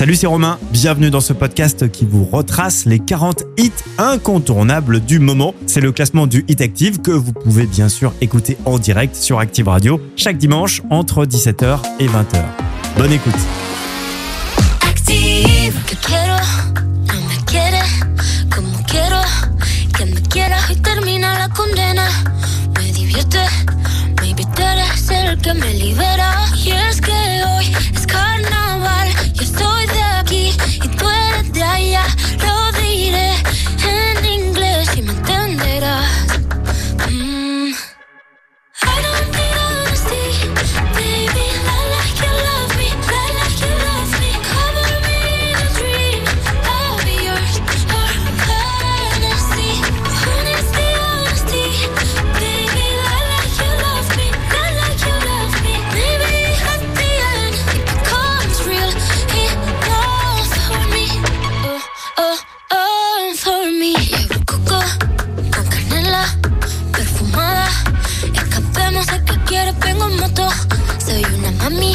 Salut, c'est Romain. Bienvenue dans ce podcast qui vous retrace les 40 hits incontournables du moment. C'est le classement du Hit Active que vous pouvez bien sûr écouter en direct sur Active Radio chaque dimanche entre 17h et 20h. Bonne écoute. Vengo en moto. Soy una mami.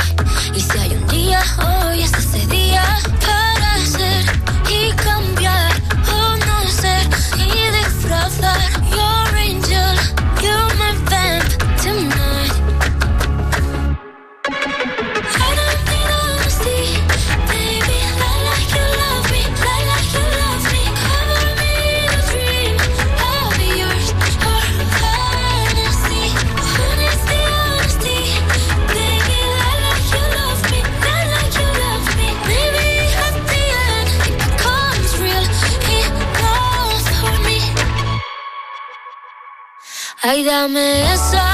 Ay, dame esa,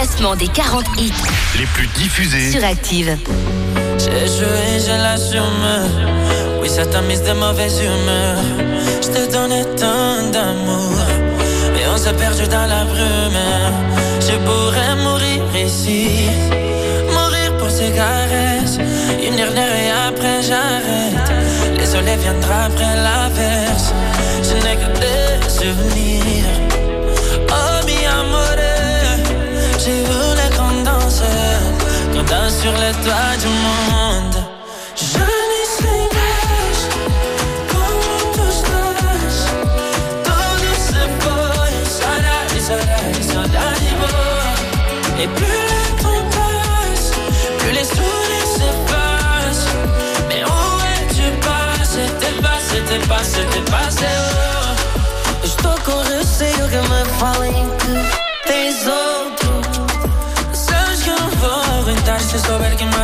classement des 40 hits les plus diffusés sur Active. J'ai joué, je l'assume. Oui, ça t'a mis de mauvaise humeur. Je te donnais tant d'amour. Et on s'est perdu dans la brume. Je pourrais mourir ici. Mourir pour ces caresses. Une dernière et après j'arrête. Les soleils viendra après l'averse. Je n'ai que des souvenirs. Sur les toits du monde. Je Et plus le temps passe, plus les souvenirs s'effacent. Mais où es-tu passé? T'es passé, t'es passé, t'es passé. Estou com que me falem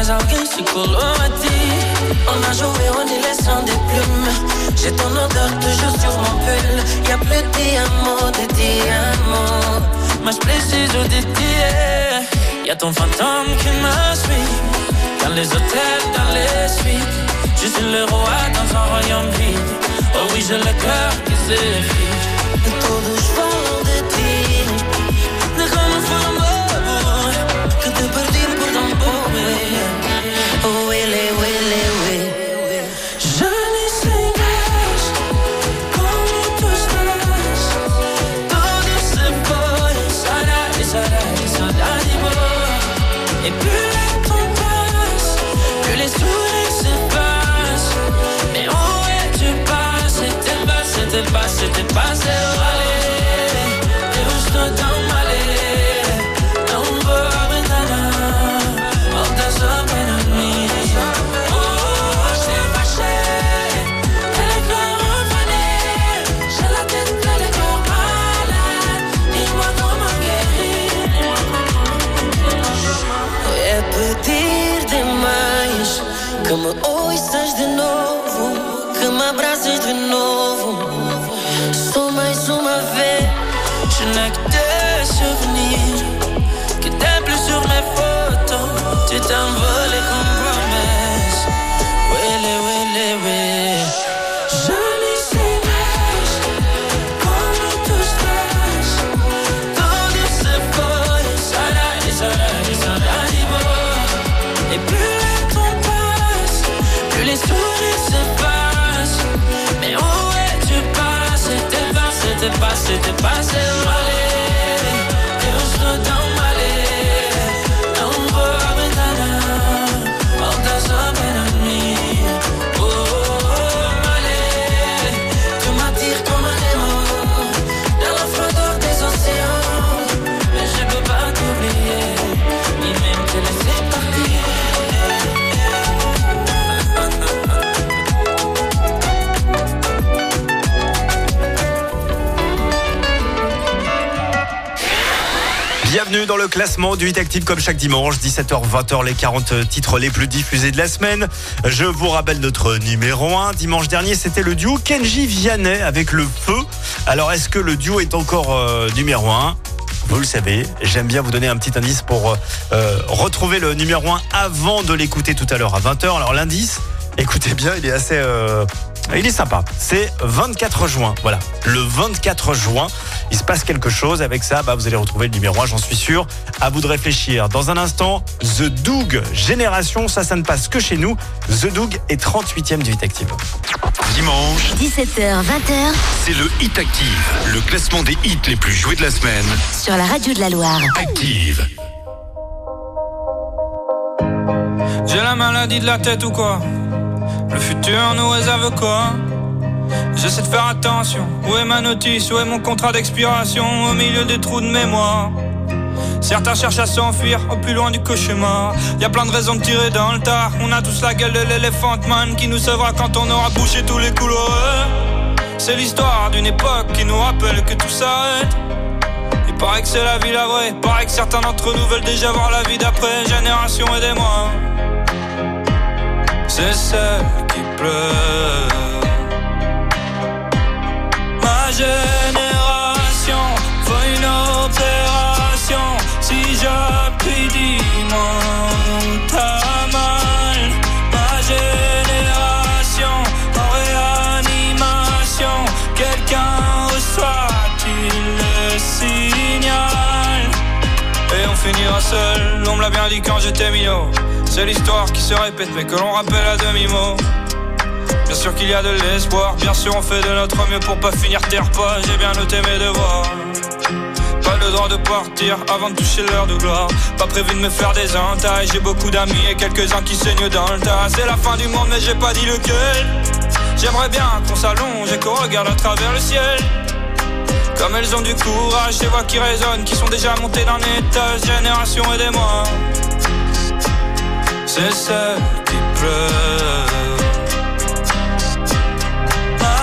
souber que mais alguém se colou a ti. On a joué en laissant des plumes. J'ai ton odeur toujours sur mon pull. Y'a plus de diamants, de diamants. Mas preciso de ti. Y'a ton fantôme qui me suit. Dans les hôtels, dans les suites. Je suis le roi dans un royaume vide. Oh oui, j'ai le cœur qui s'effrite. Todos Tu t'es Dans le classement du Hit Active comme chaque dimanche, 17h, 20h, les 40 titres les plus diffusés de la semaine. Je vous rappelle notre numéro 1. Dimanche dernier, c'était le duo Kenji Vianney avec le feu. Alors, est-ce que le duo est encore euh, numéro 1 vous le savez, j'aime bien vous donner un petit indice pour euh, retrouver le numéro 1 avant de l'écouter tout à l'heure à 20h. Alors l'indice, écoutez bien, il est assez... euh, il est sympa. C'est 24 juin. Voilà. Le 24 juin, il se passe quelque chose. Avec ça, bah, vous allez retrouver le numéro 1, j'en suis sûr. À vous de réfléchir. Dans un instant, The Doug Génération. Ça, ça ne passe que chez nous. The Doug est 38e du Hit Active. Dimanche, 17h, 20h c'est le Hit Active, le classement des hits les plus joués de la semaine. sur la radio de la Loire. Active. J'ai la maladie de la tête ou quoi? Le futur nous réserve quoi? J'essaie de faire attention. Où est ma notice? Où est mon contrat d'expiration? Au milieu des trous de mémoire. Certains cherchent à s'enfuir au plus loin du cauchemar. Y a plein de raisons de tirer dans le tas. On a tous la gueule de l'éléphant man qui nous sauvera quand on aura bouché tous les couloirs. C'est l'histoire d'une époque qui nous rappelle que tout s'arrête. Il paraît que c'est la vie la vraie. Paraît que certains d'entre nous veulent déjà voir la vie d'après. Génération, aidez-moi. C'est celle qui pleure. Ma génération fait une opération. Si j'appuie, dis-moi mal. Ma génération en réanimation. Quelqu'un reçoit-il le signal? Et on finira seul, on me l'a bien dit quand j'étais minot. C'est l'histoire qui se répète, mais que l'on rappelle à demi-mot. Bien sûr qu'il y a de l'espoir, bien sûr on fait de notre mieux pour pas finir terre pas. J'ai bien noté mes devoirs. Pas le droit de partir avant de toucher l'heure de gloire. Pas prévu de me faire des entailles. J'ai beaucoup d'amis et quelques-uns qui saignent dans le tas. C'est la fin du monde, mais j'ai pas dit lequel. J'aimerais bien qu'on s'allonge et qu'on regarde à travers le ciel. Comme elles ont du courage, ces voix qui résonnent, qui sont déjà montées d'un étage. Génération, aidez-moi. C'est celle qui pleure.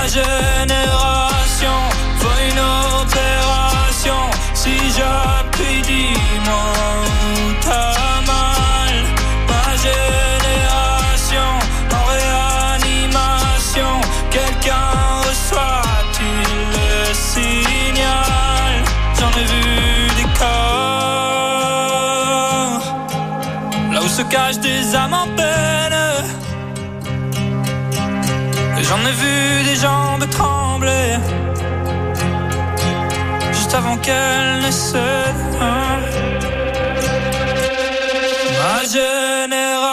Ma génération fait une opération. Si j'appuie, dis-moi où t'as mal. Ma génération en réanimation. Quelqu'un reçoit-il le signal? J'en ai vu des corps. Là où se cachent des âmes en peine. J'en ai vu jambes trembler Juste avant qu'elles ne se Ma génération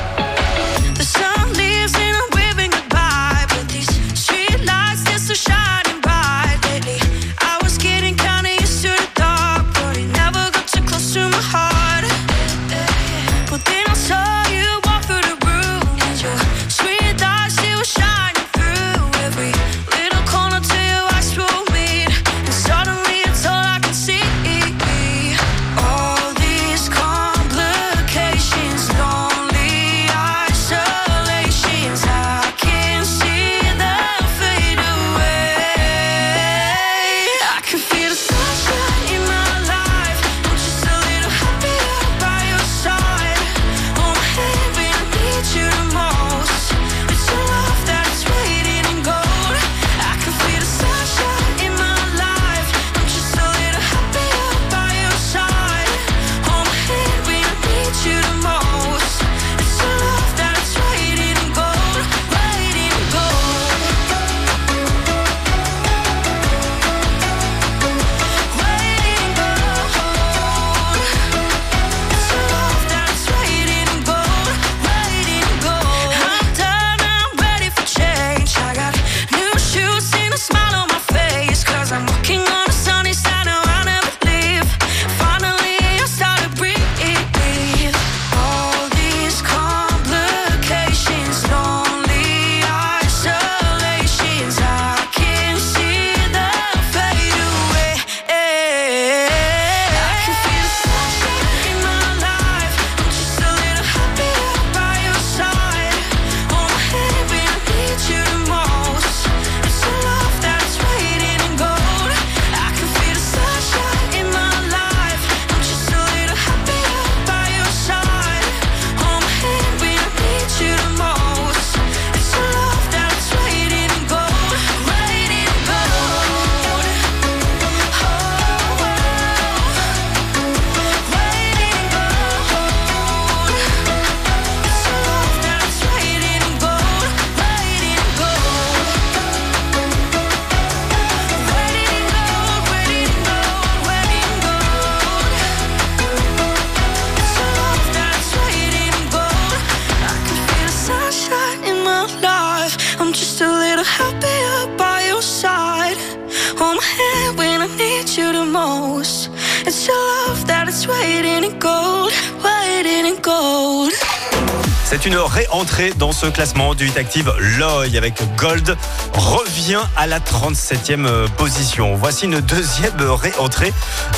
C'est une réentrée dans ce classement du Hit Active. Loy avec Gold revient à la 37e position. Voici une deuxième réentrée.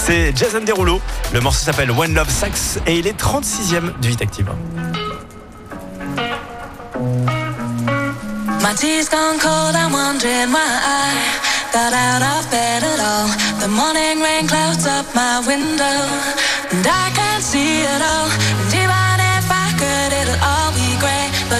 C'est Jason Derulo. Le morceau s'appelle One Love Sax et il est 36e du Hit Active. My tea's gone cold, I'm wondering why I got out of bed at all. The morning rain clouds up my window, and I can't see it all.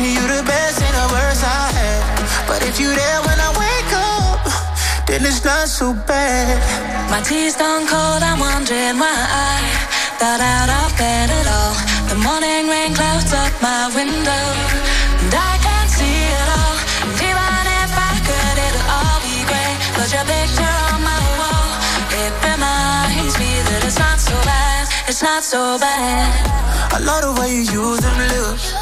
You the best and the worst I had. But if you there when I wake up, then it's not so bad. My tea's gone cold, I'm wondering why I got out of bed at all. The morning rain clouds up my window, and I can't see it all. And even if I could, it'll all be grey. But your picture on my wall, it reminds me that it's not so bad, it's not so bad. I love the way you use them lips.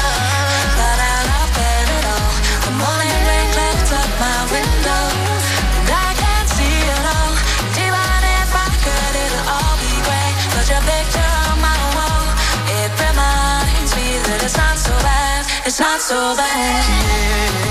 Not so bad.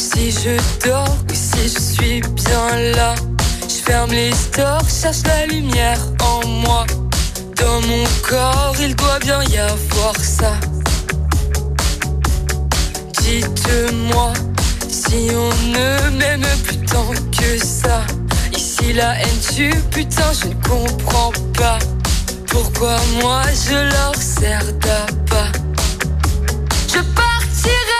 si je dors si je suis bien là. Je ferme les stores, cherche la lumière en moi. Dans mon corps, il doit bien y avoir ça. Dites-moi si on ne m'aime plus tant que ça. Ici la haine tue, putain, je ne comprends pas. Pourquoi moi je leur sers d'appât? Je partirai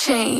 change.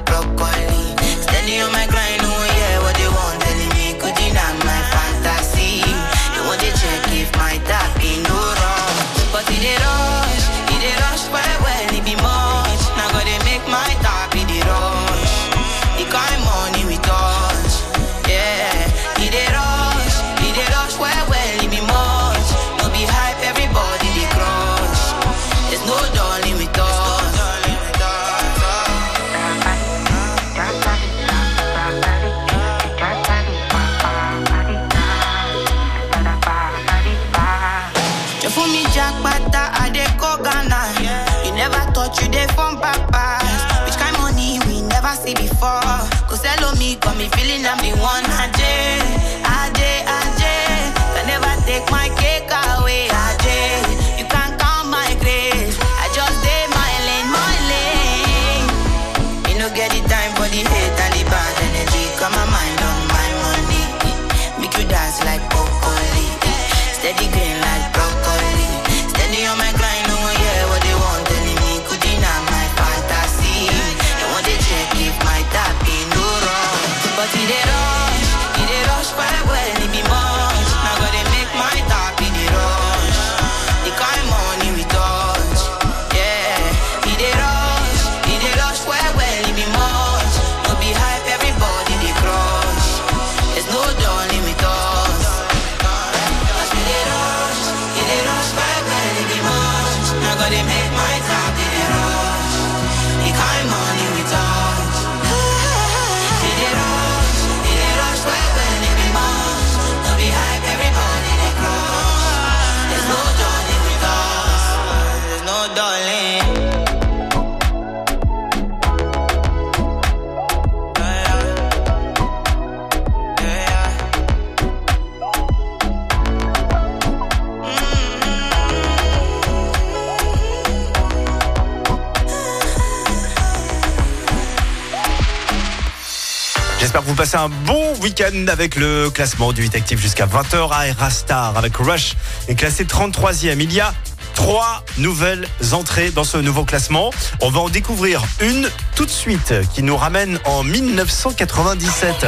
passez un bon week-end avec le classement du 8 actif jusqu'à 20h à Erastar avec Rush est classé 33e. Il y a trois nouvelles entrées dans ce nouveau classement. On va en découvrir une tout de suite qui nous ramène en 1997.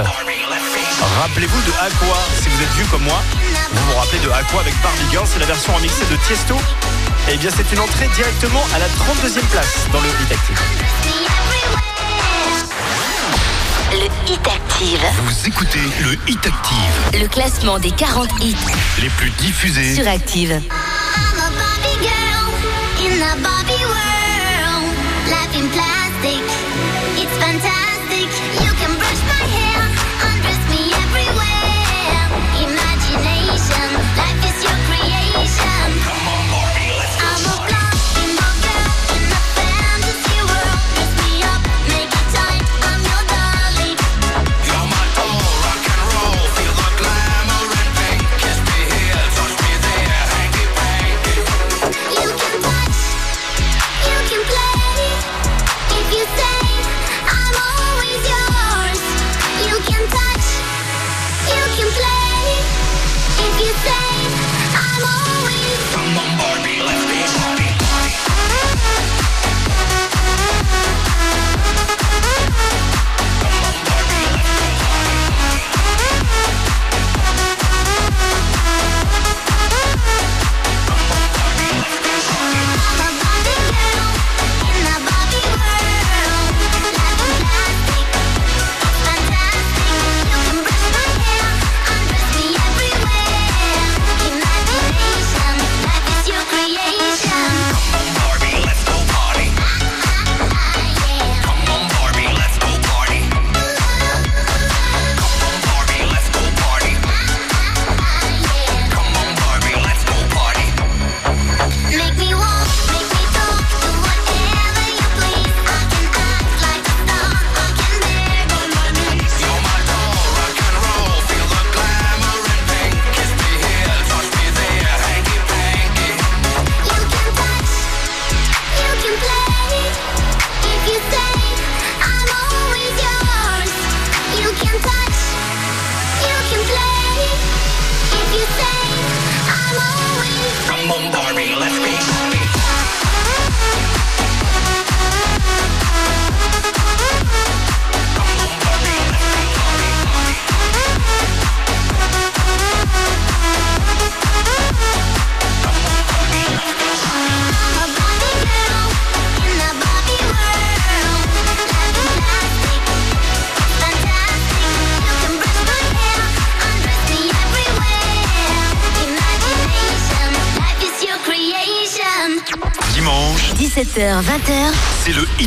Rappelez-vous de Aqua, si vous êtes vieux comme moi, vous vous rappelez de Aqua avec Barbie c'est la version remixée de Tiesto. Eh bien, c'est une entrée directement à la 32e place dans le Hit Active. Le Hit Active. Vous écoutez le Hit Active, Le classement des 40 hits les plus diffusés. sur Active. I'm a Barbie girl in the Barbie world. Life in plastic, it's fantastic. You can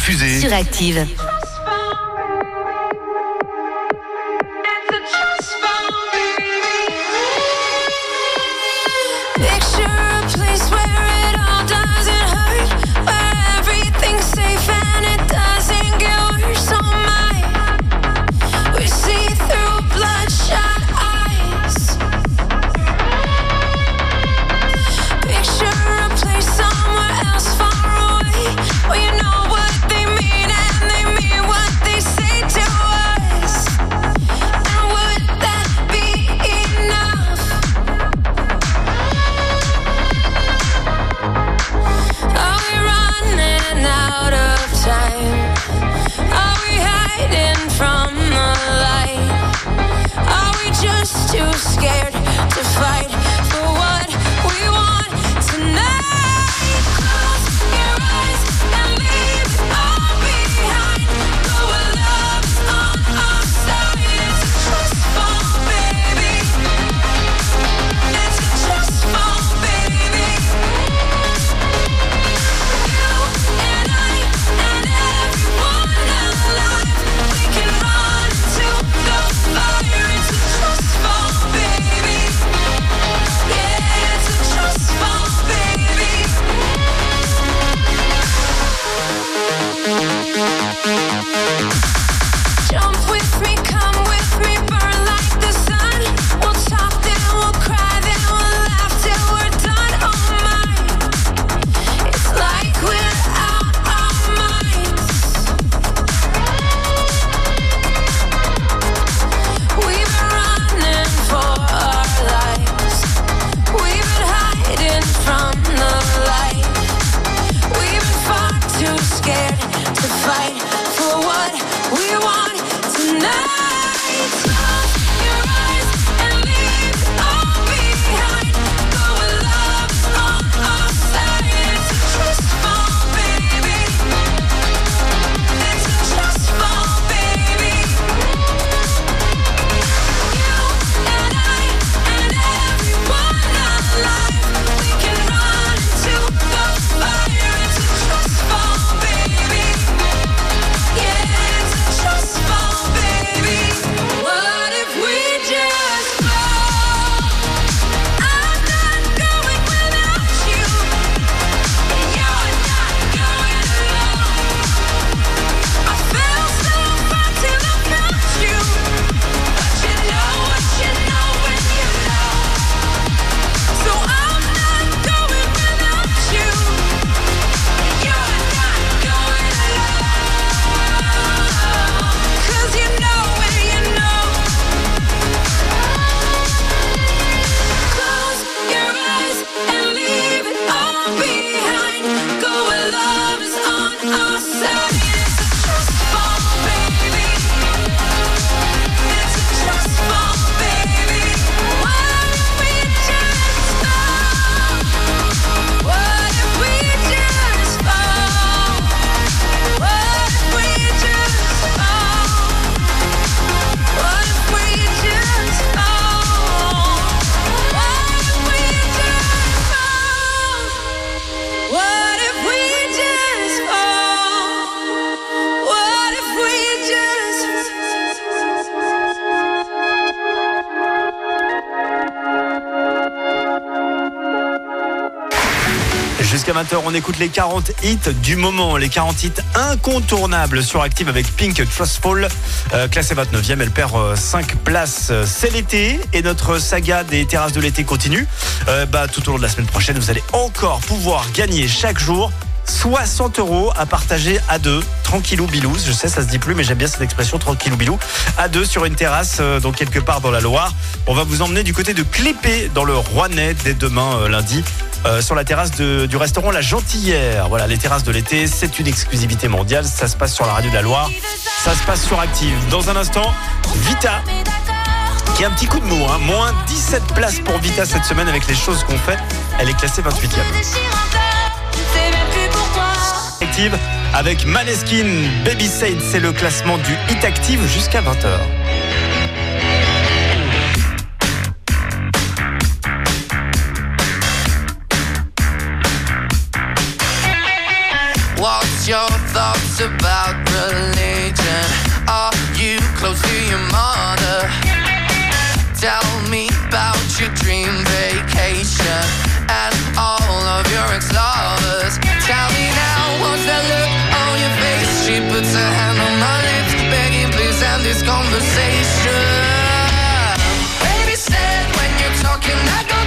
diffusée sur Active. Jusqu'à 20h. On écoute les 40 hits du moment, les 40 hits incontournables sur Active avec Pink Trustful. Euh, classée 29e, elle perd 5 places. Euh, C'est l'été et notre saga des terrasses de l'été continue. Euh, bah, tout au long de la semaine prochaine, vous allez encore pouvoir gagner chaque jour 60 euros à partager à deux, tranquillou bilou. Je sais, ça se dit plus, mais j'aime bien cette expression, tranquillou bilou. À deux sur une terrasse, euh, donc quelque part dans la Loire. On va vous emmener du côté de Clépé, dans le Rouennais, dès demain, euh, lundi. Euh, sur la terrasse du restaurant La Gentillère. Voilà, les terrasses de l'été, c'est une exclusivité mondiale. Ça se passe sur la radio de la Loire. Ça se passe sur Active. Dans un instant, Vita, qui a un petit coup de mou. Hein. Moins 17 places pour Vita cette semaine avec les choses qu'on fait. Elle est classée 28e. Active avec Maneskin, Baby c'est le classement du Hit Active jusqu'à 20h. Your thoughts about religion? Are you close to your mother? Tell me about your dream vacation and all of your ex-lovers. Tell me now, what's that look on your face? She puts her hand on my lips, begging please end this conversation. Baby said when you're talking, I go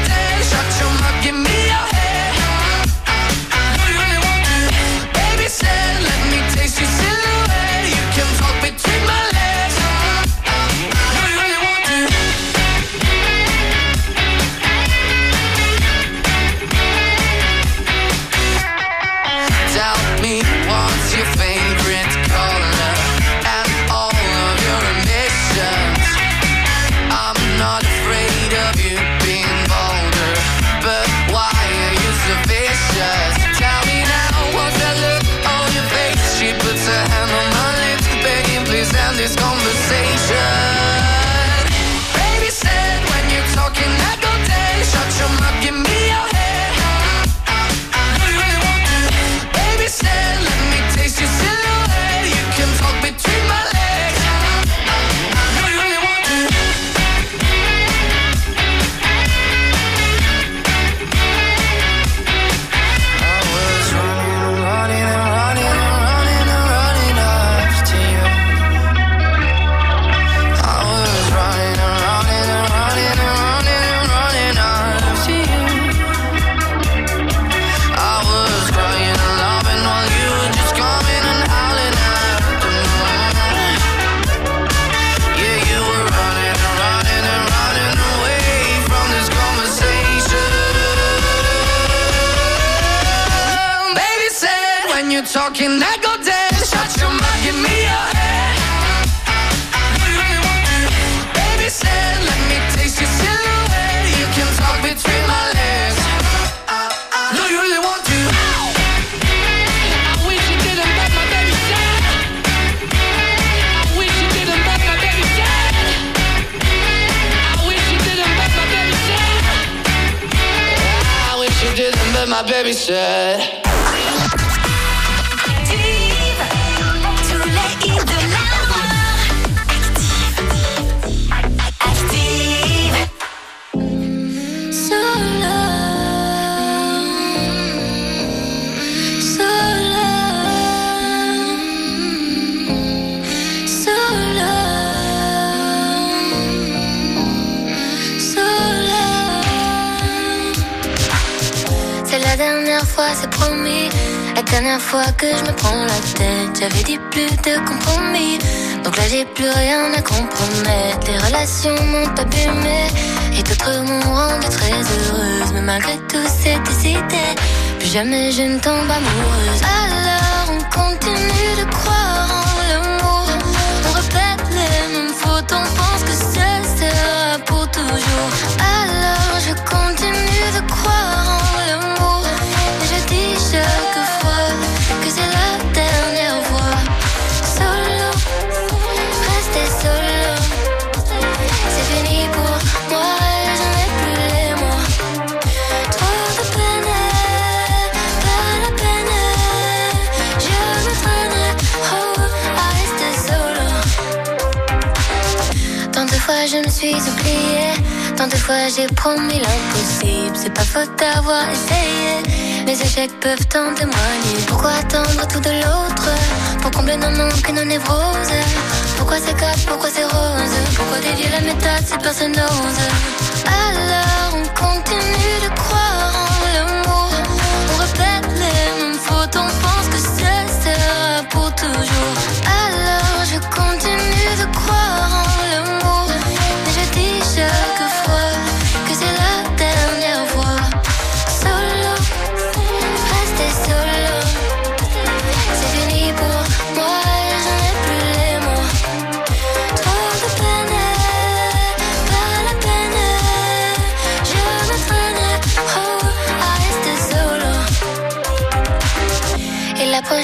que je me prends la tête, j'avais dit plus de compromis. Donc là, j'ai plus rien à compromettre. Les relations m'ont abîmée et d'autres m'ont rendu très heureuse. Mais malgré tout, c'est décidé. Plus jamais je ne tombe amoureuse. Alors, on continue de croire en l'amour. On répète les mêmes fautes, on pense que ce sera pour toujours. Alors, je continue de croire Tant de fois j'ai promis l'impossible, c'est pas faute d'avoir essayé. Mes échecs peuvent en témoigner. Pourquoi attendre tout de l'autre? Pour combler nos manques et nos névroses? Pourquoi c'est cap, pourquoi c'est rose? Pourquoi dévier la méthode si personne n'ose? Alors on continue de croire en l'amour. On répète les mêmes fautes, on pense que ce sera pour toujours. Alors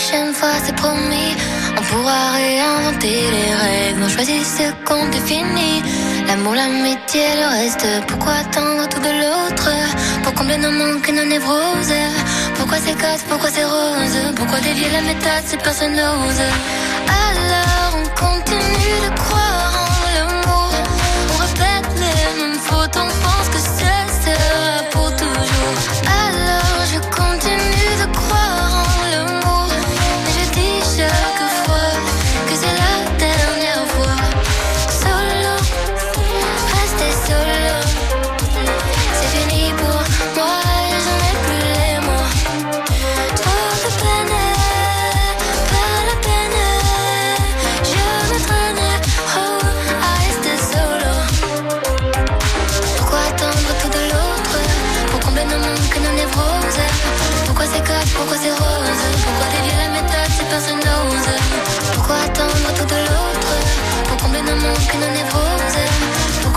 prochaine fois, c'est promis, on pourra réinventer les règles. On choisit ce qu'on définit. L'amour, l'amitié, le reste. Pourquoi attendre tout de l'autre? Pour combler nos manques et nos névroses? Pourquoi c'est casse, pourquoi c'est rose? Pourquoi dévier la méthode si personne n'ose Alors on continue de croire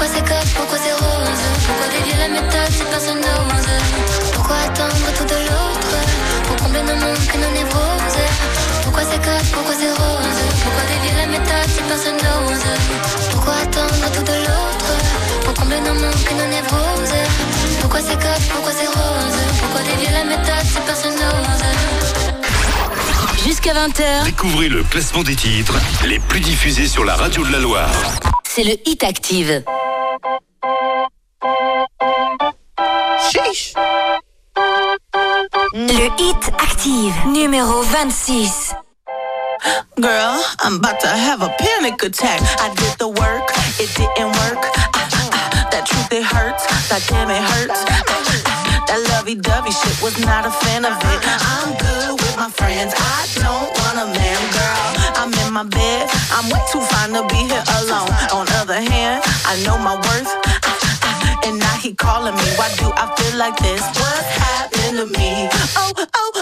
Pourquoi c'est cap, pourquoi c'est rose? Pourquoi dévier la méthode si personne n'ose Pourquoi attendre tout de l'autre? Pour combler nos manques nos névroses Pourquoi c'est cap, pourquoi c'est rose? Pourquoi dévier la méthode si personne n'ose Pourquoi attendre tout de l'autre? Pour combler nos manques nos névroses Pourquoi c'est cap, pourquoi c'est rose? Pourquoi dévier la méthode si personne n'ose Jusqu'à 20h, Découvrez le classement des titres les plus diffusés sur la radio de la Loire. c'est le Hit Active. Le Hit Active, numéro 26. Girl, I'm about to have a panic attack. I did the work, it didn't work. Ah, ah, ah, that truth, it hurts. That damn, it hurts. Ah, ah, ah, that lovey dovey shit was not a fan of it. I'm good with my friends. I don't want a man, girl. I'm in my bed. I'm way too fine to be here alone. On other hand, I know my worth. And now he calling me. Why do I feel like this? What's happened to me? Oh, oh,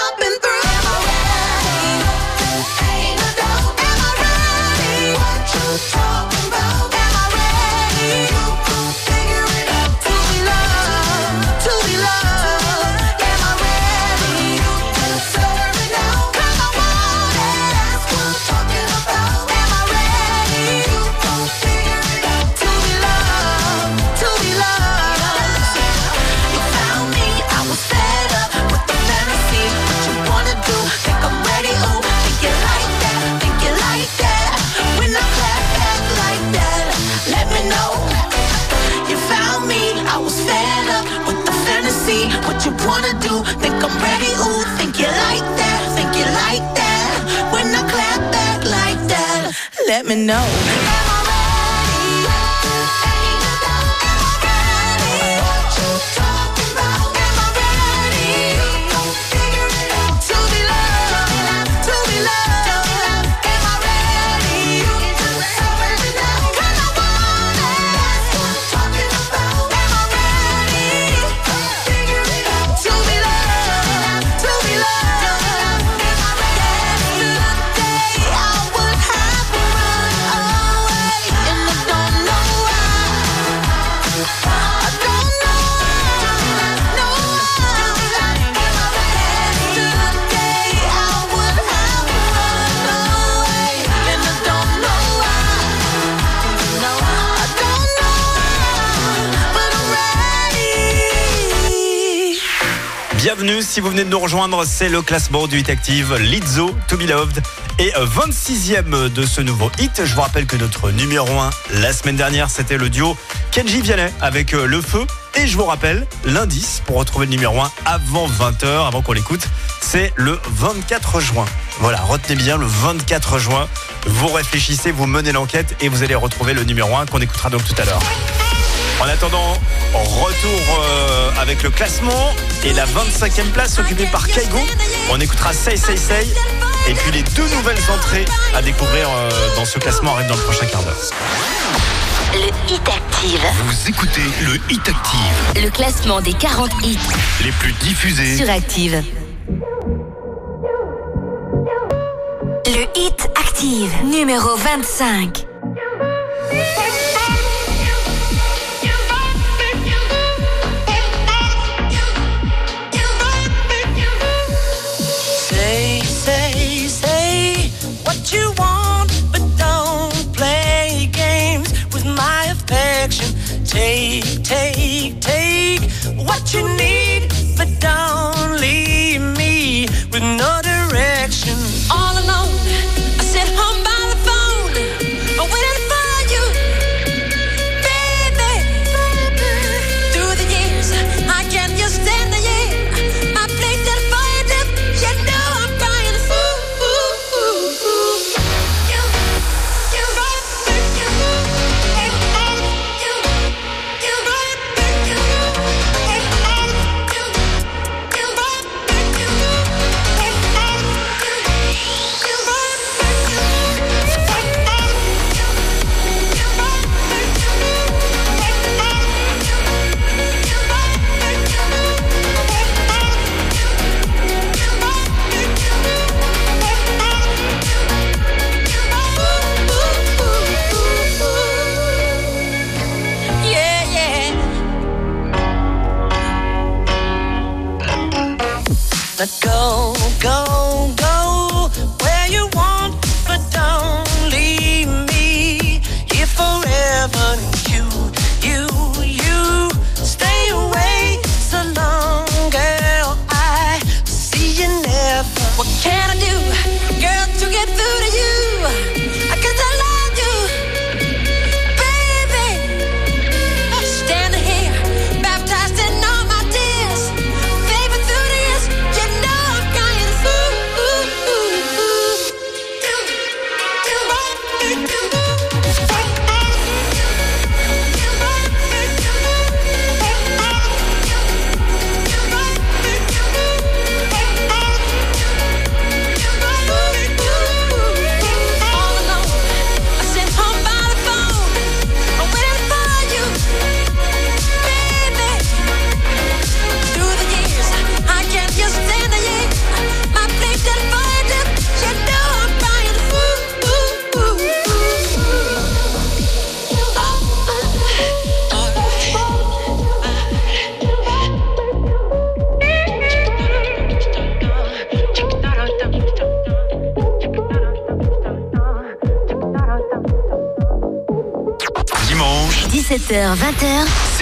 let me know. Bienvenue. Si vous venez de nous rejoindre, c'est le classement du Hit Active Lizzo, To Be Loved. Et 26e de ce nouveau hit. Je vous rappelle que notre numéro 1 la semaine dernière, c'était le duo Kenji Vianney avec euh, Le Feu. Et je vous rappelle, l'indice pour retrouver le numéro 1 avant 20h, avant qu'on l'écoute, c'est le 24 juin. Voilà, retenez bien le 24 juin. Vous réfléchissez, vous menez l'enquête et vous allez retrouver le numéro 1 qu'on écoutera donc tout à l'heure. En attendant, retour euh, avec le classement et la 25e place occupée par Kaigo. On écoutera Say Say Say et puis les deux nouvelles entrées à découvrir euh, dans ce classement arrivent dans le prochain quart d'heure. Le Hit Active. Vous écoutez le Hit Active, Le classement des 40 hits les plus diffusés. sur Active. Le Hit Active, numéro 25. Take, take, what you need, but don't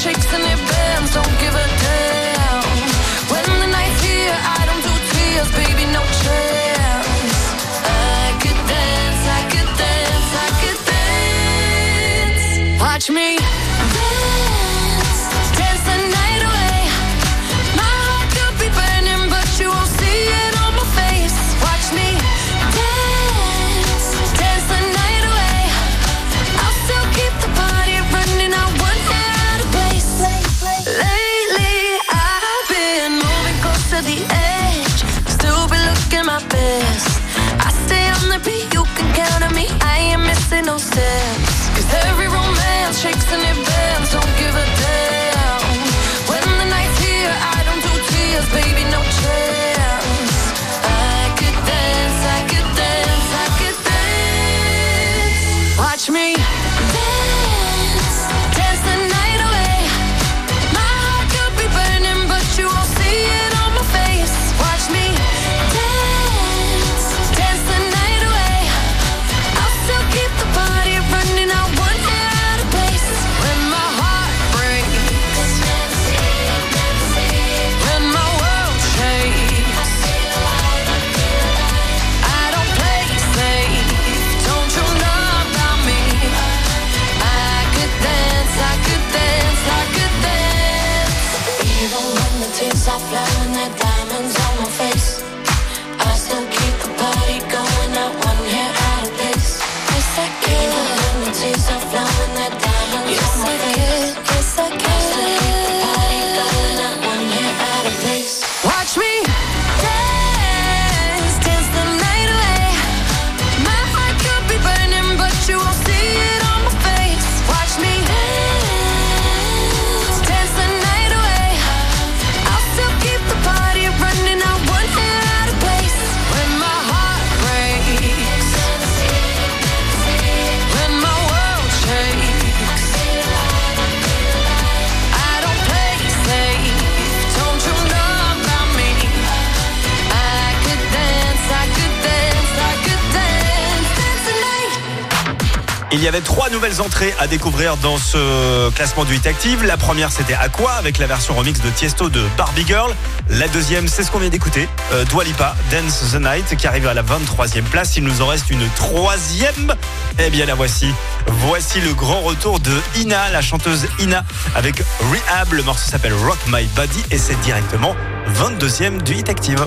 Shakes and it bends, don't give a damn. When the night's here, I don't do tears, baby, no chance. I could dance, I could dance, I could dance. Watch me romance shakes and it Il y avait trois nouvelles entrées à découvrir dans ce classement du Hit Active. La première, c'était Aqua avec la version remix de Tiesto de Barbie Girl. La deuxième, c'est ce qu'on vient d'écouter, euh, Dua Lipa, Dance the Night, qui arrive à la 23e place. Il nous en reste une troisième. Eh bien, la voici. Voici le grand retour de Ina, la chanteuse Ina, avec Rehab. Le morceau s'appelle Rock My Body et c'est directement 22e du Hit Active.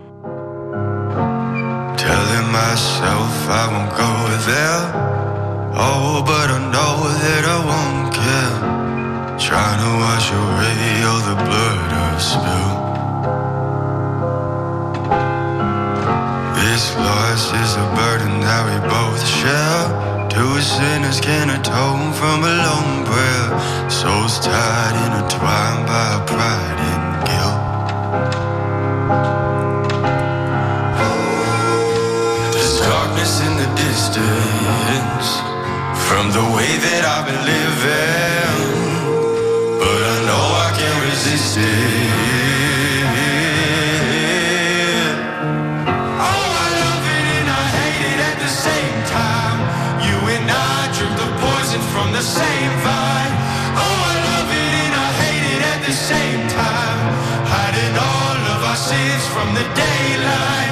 Sinners can atone from a long prayer. Souls tied, intertwined by pride and guilt. There's darkness in the distance from the way that I've been living, but I know I can't resist it. The same vine. Oh, I love it and I hate it at the same time. Hiding all of our sins from the daylight,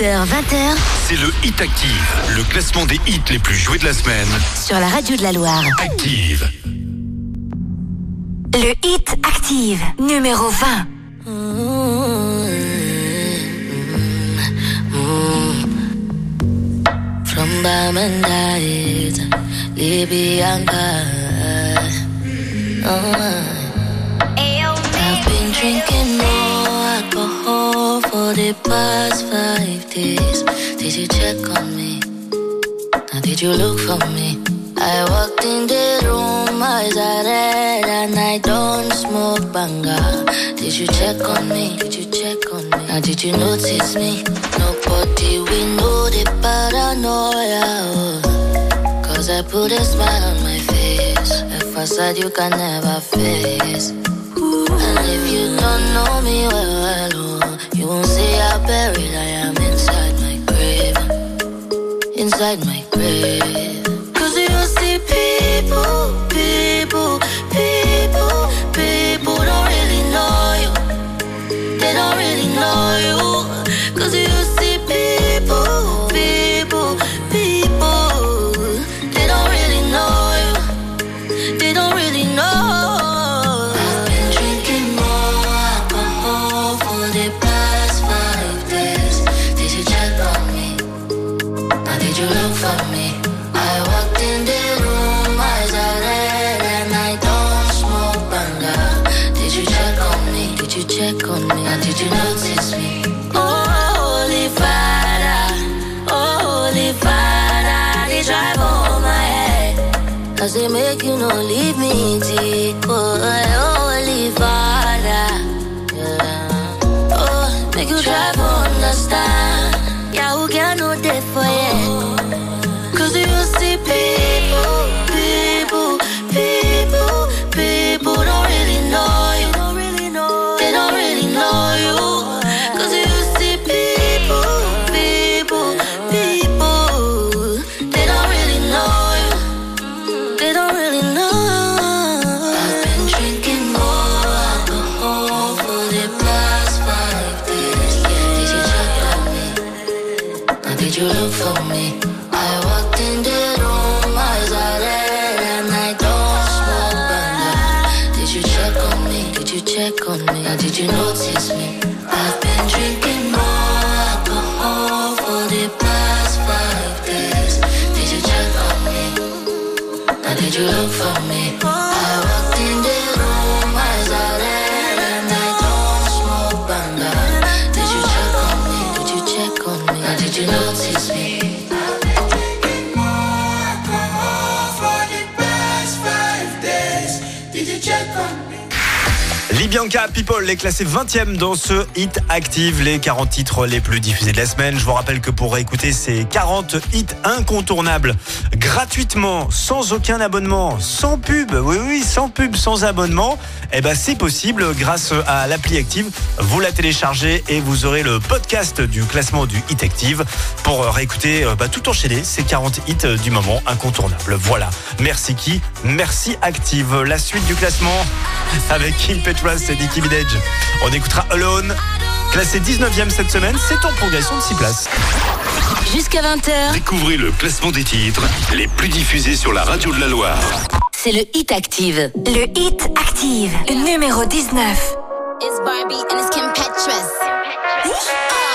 Dimanche, 17h, 20h c'est le Hit Active, le classement des hits les plus joués de la semaine. sur la radio de la Loire. Active. Le Hit Active, numéro 20. From Bamandait, Libyan guy. Oh, I've been drinking more alcohol for the past five days. Did you check on me? Now did you look for me? I walked in the room, eyes are red, and I don't smoke banga. Did you check on me? Did you check on me? Now did you notice me? Nobody we know the paranoia. Cause I put a smile on my face. A facade you can never face. And if you don't know me well, well oh, you won't see how buried I Inside my grave. Yeah, who can know that for you? Libianca People est classé 20e dans ce hit active, les 40 titres les plus diffusés de la semaine. Je vous rappelle que pour écouter ces 40 hits incontournables gratuitement, sans aucun abonnement, sans pub, oui oui, sans pub, sans abonnement, eh ben c'est possible grâce à l'appli Active. Vous la téléchargez et vous aurez le podcast du classement du hit active pour réécouter euh, bah, tout enchaîner ces 40 hits euh, du moment incontournables. Voilà. Merci qui Merci Active. La suite du classement avec Kim Petras et Nicki Minaj. On écoutera Alone. Classé 19e cette semaine, c'est en progression de 6 places. Jusqu'à 20h, Découvrez le classement des titres les plus diffusés sur la radio de la Loire. c'est le Hit Active. Le hit active, numéro 19. It's Barbie and it's Kim Petras. I've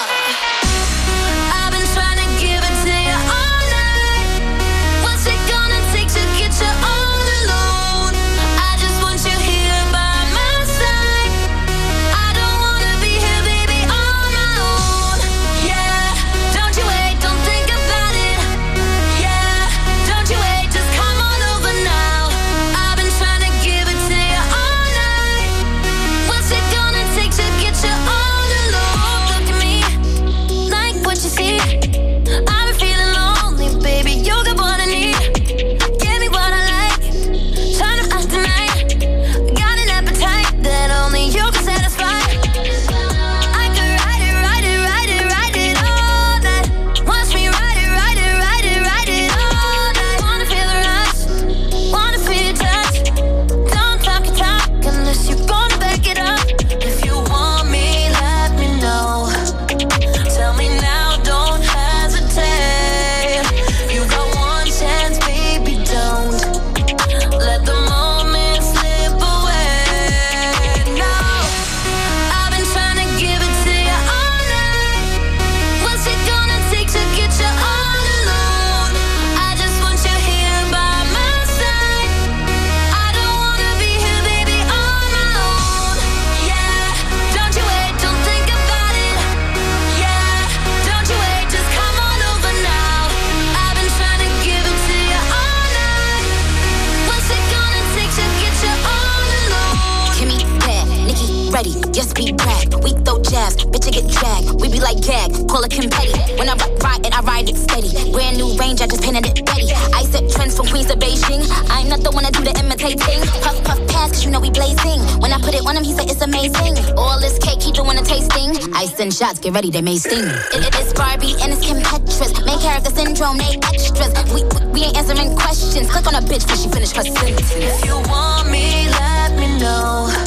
like gag, call it confetti. When I ride it, I ride it steady. Brand new range, I just painted it ready. I set trends from Queens to Beijing. I'm not the one to do the imitating. Puff, puff, pass, cause you know we blazing. When I put it on him, he said it's amazing. All this cake, he doing a tasting. I send shots, get ready, they may sting. It, it is Barbie and it's Kim Petras. Main character syndrome, they extras. We, we, ain't answering questions. Click on a bitch till she finish her sentence. If you want me, let me know.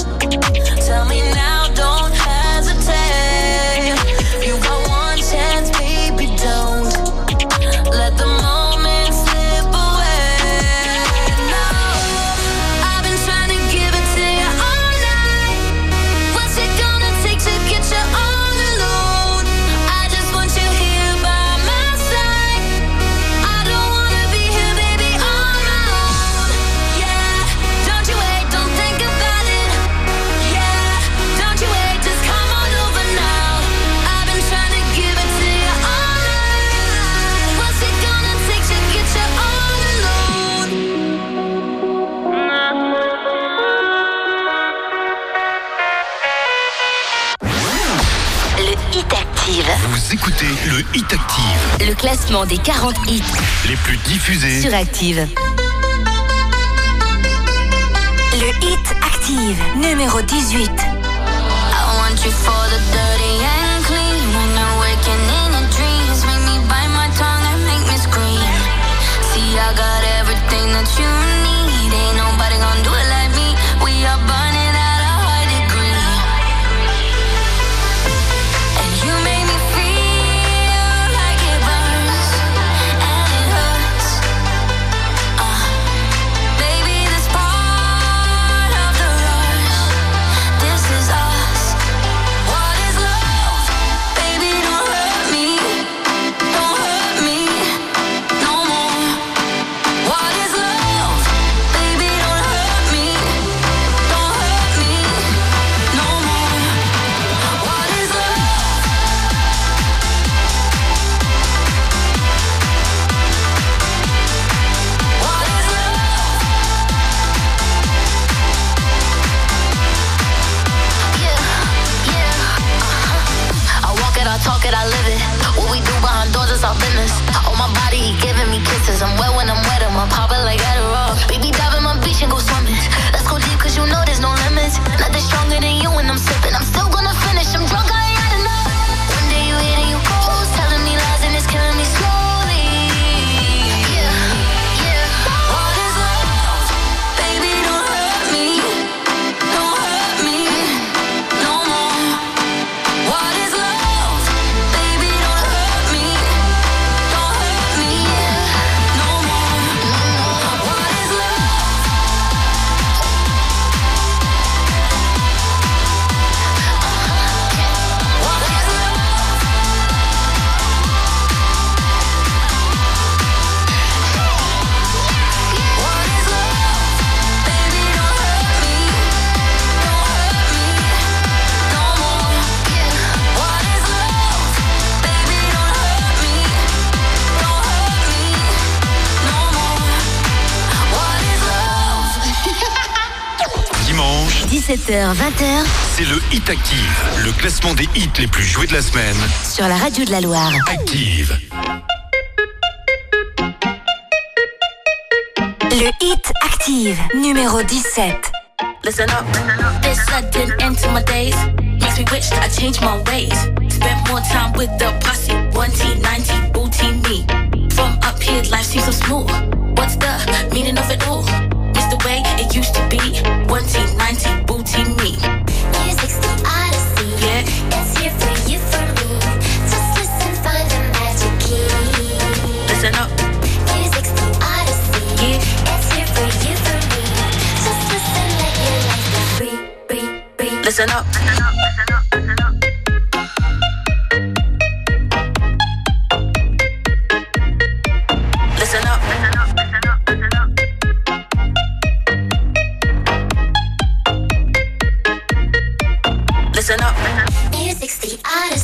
Classement des 40 hits les plus diffusés. sur Active. Le Hit Active, numéro 18. I want you for the 18h, 20h. C'est le Hit Active, le classement des hits les plus joués de la semaine. Sur la radio de la Loire. Active. Le Hit Active, numéro 17. Listen up. This sudden end to my days makes me wish I changed my ways. Spent more time with the posse. 1T90, booty me. From up here, life seems so smooth. What's the meaning of it all? It's the way it used to be. 1T90, 90, me. Music's the odyssey. Yeah. It's here for you, for me. Just listen, find the magic key. Listen up. Music's the odyssey. Yeah. It's here for you, for me. Just listen, let your life free, free, free. Listen up.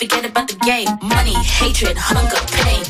forget about the game. Money, hatred, hunger, pain.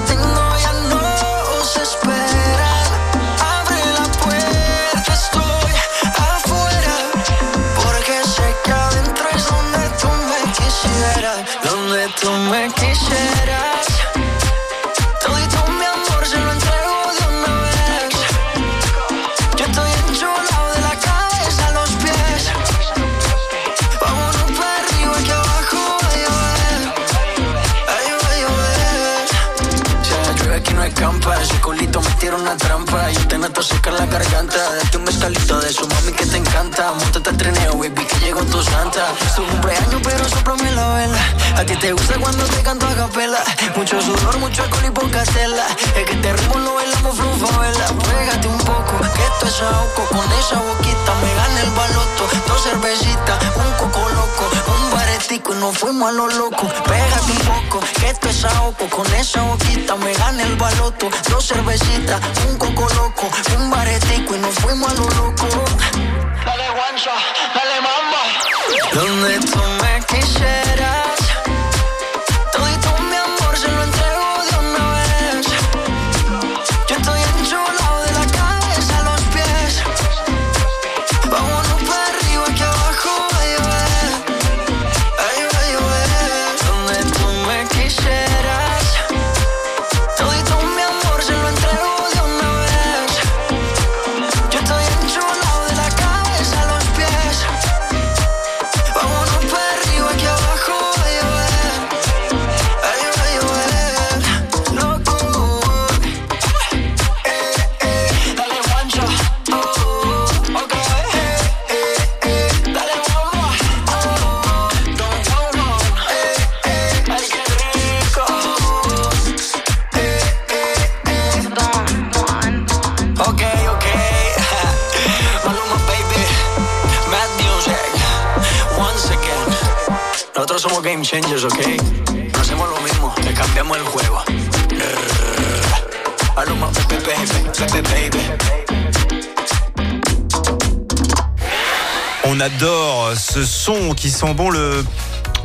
me quisieras. Todito mi amor se lo entrego de una vez. Yo estoy enchulado de la cabeza a los pies. Vámonos para arriba que abajo va a llover. Ay, va a llover. Si la llueve aquí no hay campa. Ese culito me tira una trampa. Yo te noto seca la garganta. Date un mezcalito de su mami que te encanta. Montate al trineo, baby, que llegó tu santa. Es tu cumpleaños, pero soplame la vela a ti te gusta cuando te canto a capela. Mucho sudor, mucho alcohol y poca tela. Es que te ritmo lo bailamos flufa, vela. Pégate un poco, que esto es ahogo. Con esa boquita me gana el baloto. Dos cervecitas, un coco loco, un baretico y nos fuimos a lo loco. Pégate un poco, que esto es ahogo. Con esa boquita me gana el baloto. Dos cervecitas, un coco loco, un baretico y nos fuimos a lo loco. Dale guancha, dale mamba. Donde tú me quisieras adore ce son qui sent bon le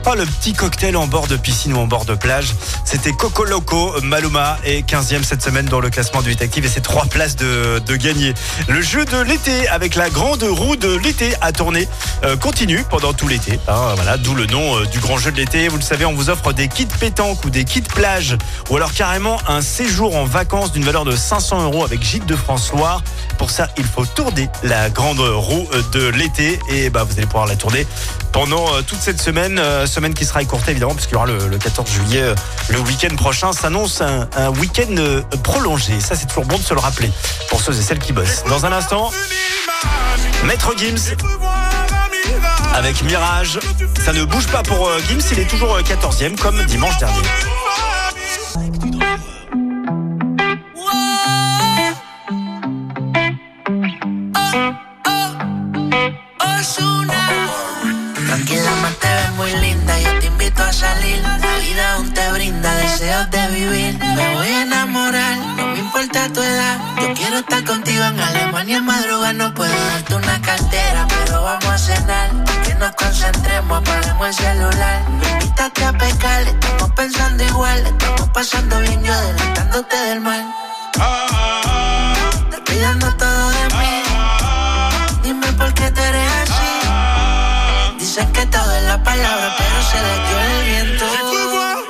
oh, le petit cocktail en bord de piscine ou en bord de plage. C'était Coco Loco, Maluma est 15e cette semaine dans le classement du Active et c'est trois places de, de gagner. Le jeu de l'été avec la grande roue de l'été à tourner euh, continue pendant tout l'été. hein, voilà, d'où le nom euh, du grand jeu de l'été. Vous le savez, on vous offre des kits pétanque ou des kits plage ou alors carrément un séjour en vacances d'une valeur de 500 euros avec Gîte de France Loire. Pour ça, il faut tourner la grande roue de l'été et bah, vous allez pouvoir la tourner pendant euh, toute cette semaine, euh, semaine qui sera écourtée évidemment puisqu'il y aura le, le 14 juillet, euh, le week-end prochain s'annonce un, un week-end prolongé. Ça, c'est toujours bon de se le rappeler pour ceux et celles qui bossent. Dans un instant, Maître Gims avec Mirage. Ça ne bouge pas pour Gims, il est toujours euh, 14e comme dimanche dernier. Pero vamos a cenar. Que nos concentremos, apagamos el celular. Invítate a pecar, estamos pensando igual. Estamos pasando bien, yo adelantándote del mal. Te pidiendo todo de mí. Dime por qué te eres así. Dicen que todo es la palabra, pero se le dio el viento.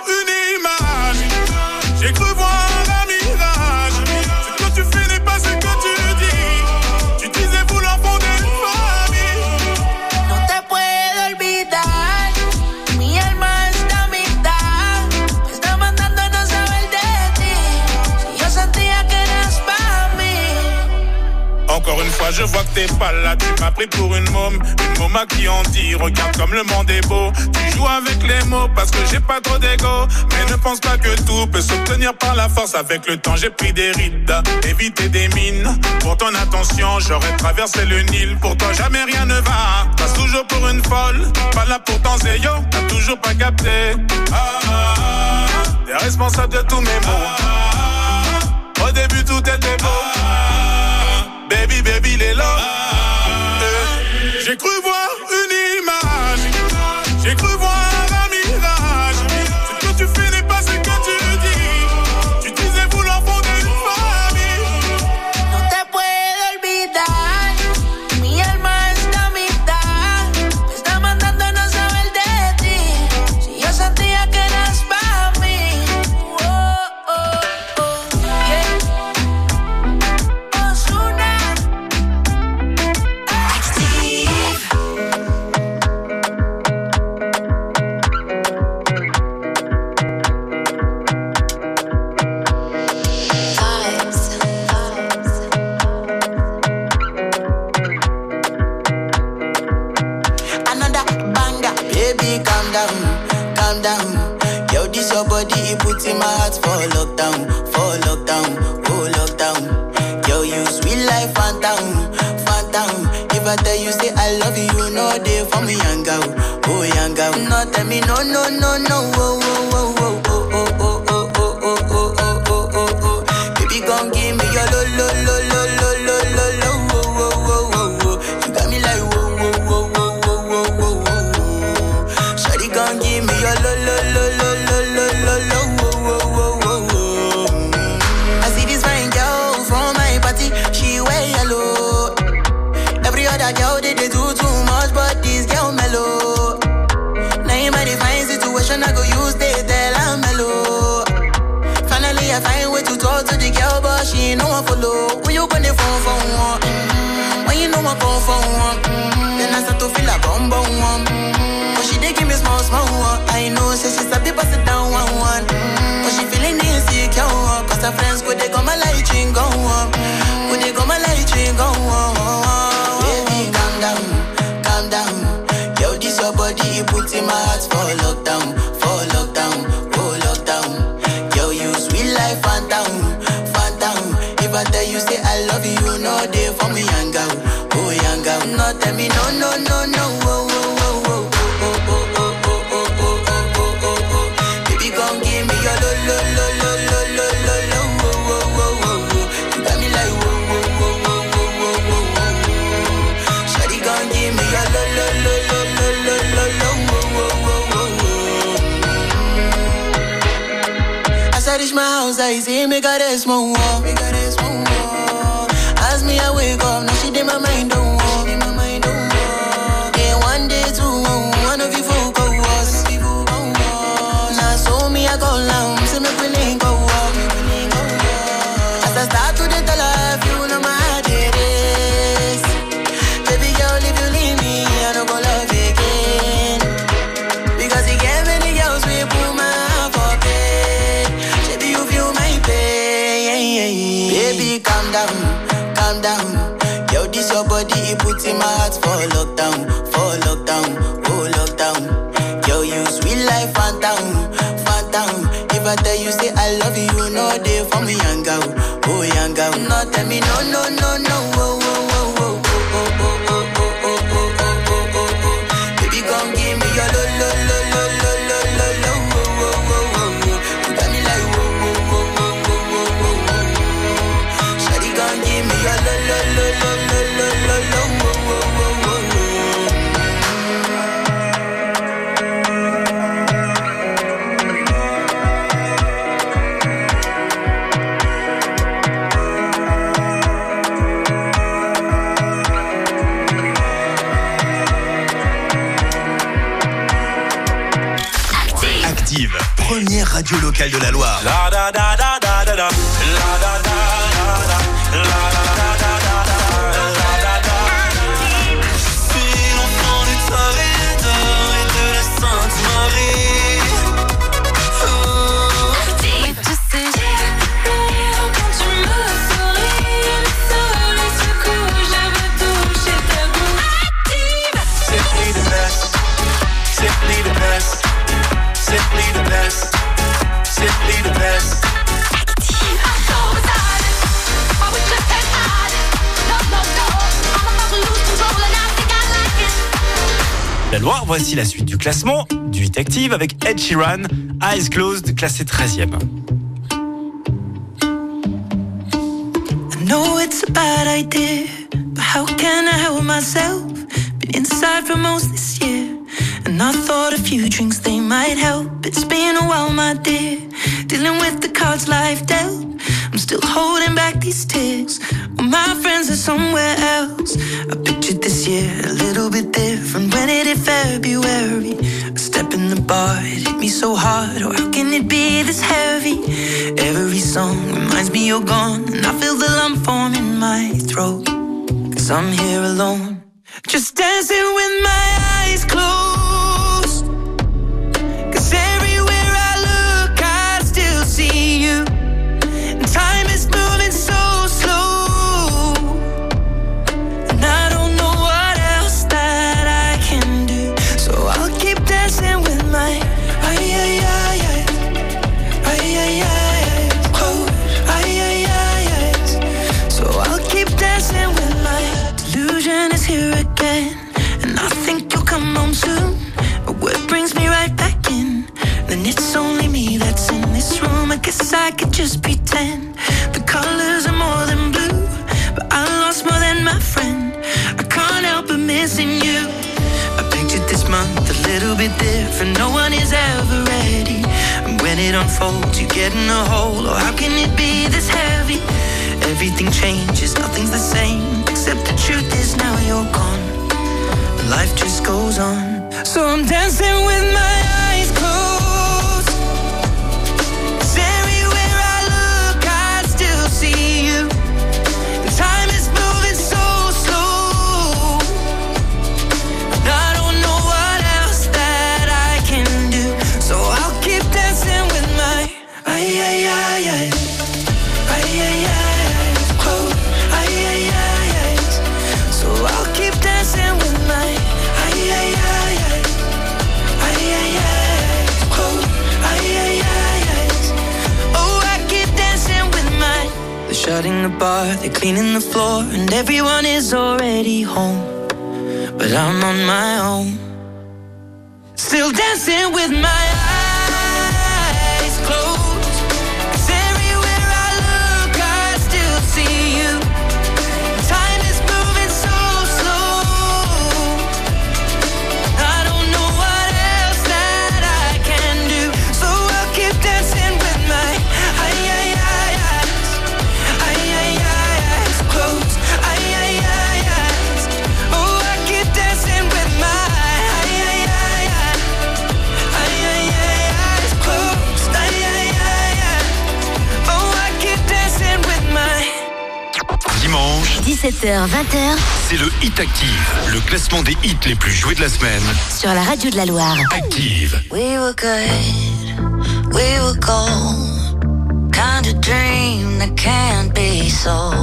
Pas là. Tu m'as pris pour une môme, une môme à qui on dit Regarde comme le monde est beau. Tu joues avec les mots parce que j'ai pas trop d'ego. Mais ne pense pas que tout peut s'obtenir par la force. Avec le temps, j'ai pris des rides, éviter des mines. Pour ton attention, j'aurais traversé le Nil. Pour toi, jamais rien ne va. Passe toujours pour une folle. Pas là pour ton zéyo, t'as toujours pas capté. Ah, ah, ah, t'es responsable de tous mes mots. Au début, tout était beau. Baby, baby, les lots. Euh, J'ai cru voir young oh young out. Tell me no no no no. Oh. Paradise, me gares mon for me, young girl. Oh, young girl. No, tell me, no, no, no. locale de la Loire. Loire. Voici la suite du classement du 8 Active avec Ed Sheeran, Eyes Closed, classé 13e. I know it's a bad idea, but how can I help myself? Been inside for most 17h, 20h. C'est le Hit Active, le classement des hits les plus joués de la semaine. Sur la radio de la Loire. Active. We were good, we were gold. Kind of dream that can't be sold.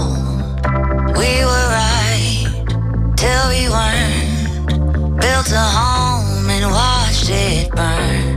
We were right till we weren't. Built a home and watched it burn.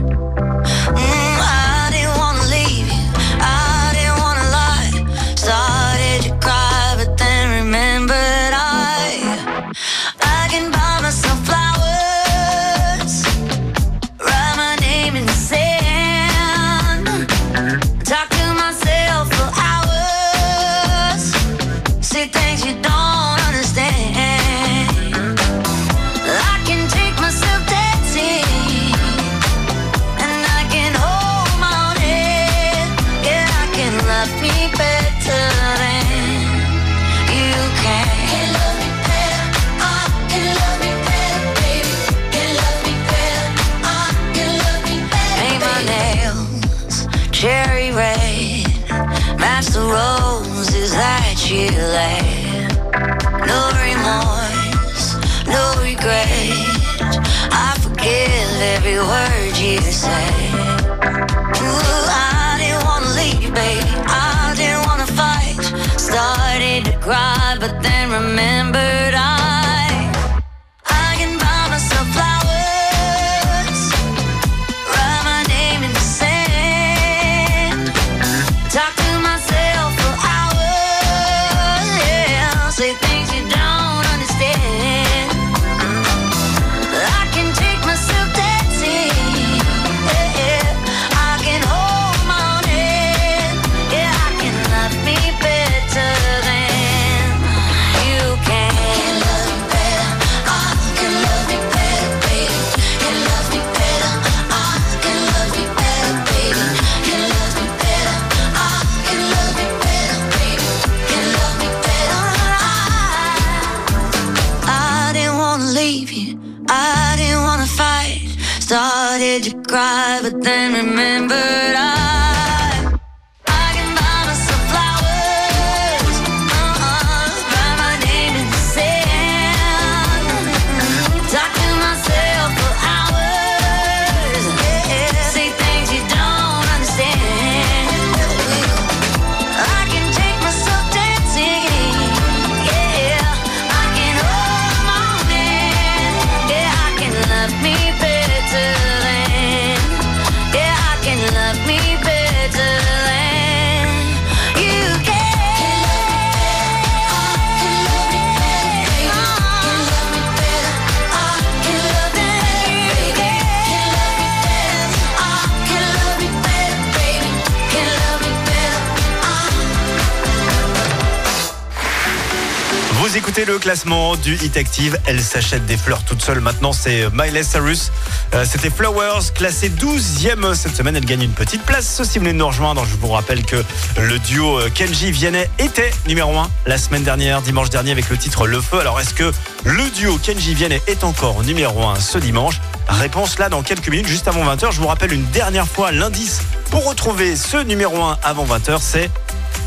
Classement du Hit Active. Elle s'achète des fleurs toute seule. Maintenant, c'est Miley Cyrus. Euh, C'était Flowers, classé 12e cette semaine. Elle gagne une petite place. Si vous voulez nous rejoindre, je vous rappelle que le duo euh, Kenji Vianney était numéro 1 la semaine dernière, dimanche dernier, avec le titre Le Feu. Alors, est-ce que le duo Kenji Vianney est encore numéro 1 ce dimanche? Réponse là dans quelques minutes, juste avant 20h. Je vous rappelle une dernière fois l'indice pour retrouver ce numéro 1 avant 20h, c'est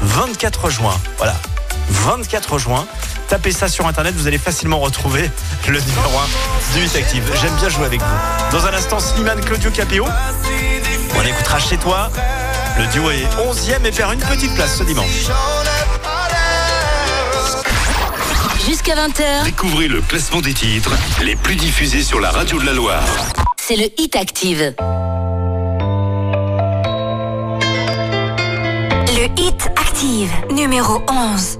24 juin. Voilà. 24 juin. Tapez ça sur internet, vous allez facilement retrouver le numéro 1 du Hit Active. J'aime bien jouer avec vous. Dans un instant, Slimane Claudio Capéo. On écoutera chez toi. Le duo est 11e et perd une petite place ce dimanche. Jusqu'à 20h, Découvrez le classement des titres les plus diffusés sur la radio de la Loire. c'est le Hit Active. Le Hit Active, numéro 11.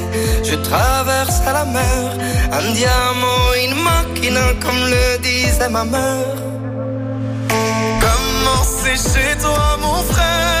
je traversais la mer. Un diamant, une machina, comme le disait ma mère. Comment c'est chez toi, mon frère?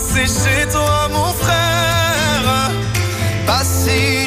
C'est chez toi, mon frère. Pas si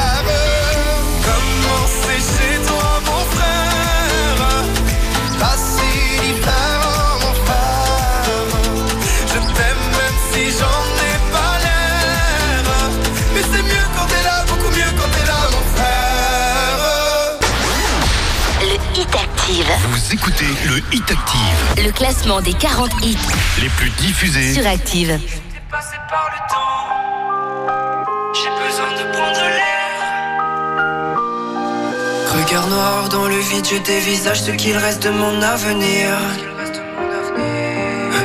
Active. Vous écoutez le Hit Active, Le classement des 40 hits les plus diffusés. sur Active. passé par le temps. J'ai besoin de prendre l'air. Regard noir dans le vide, je dévisage ce qu'il reste de mon avenir.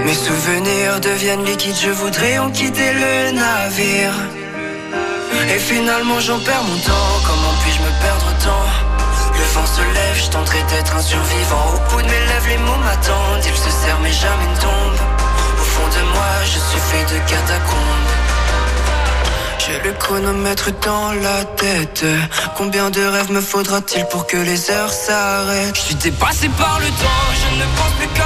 Mes souvenirs deviennent liquides, je voudrais en quitter le navire. Et finalement j'en perds mon temps, comment puis-je me perdre tant? Vent je tenterai d'être un survivant. Au bout de mes lèvres, les mots m'attendent, ils se serrent mais jamais ne tombent. Au fond de moi, je suis fait de catacombes. J'ai le chronomètre dans la tête. Combien de rêves me faudra-t-il pour que les heures s'arrêtent? Je suis dépassé par le temps, je ne pense plus comme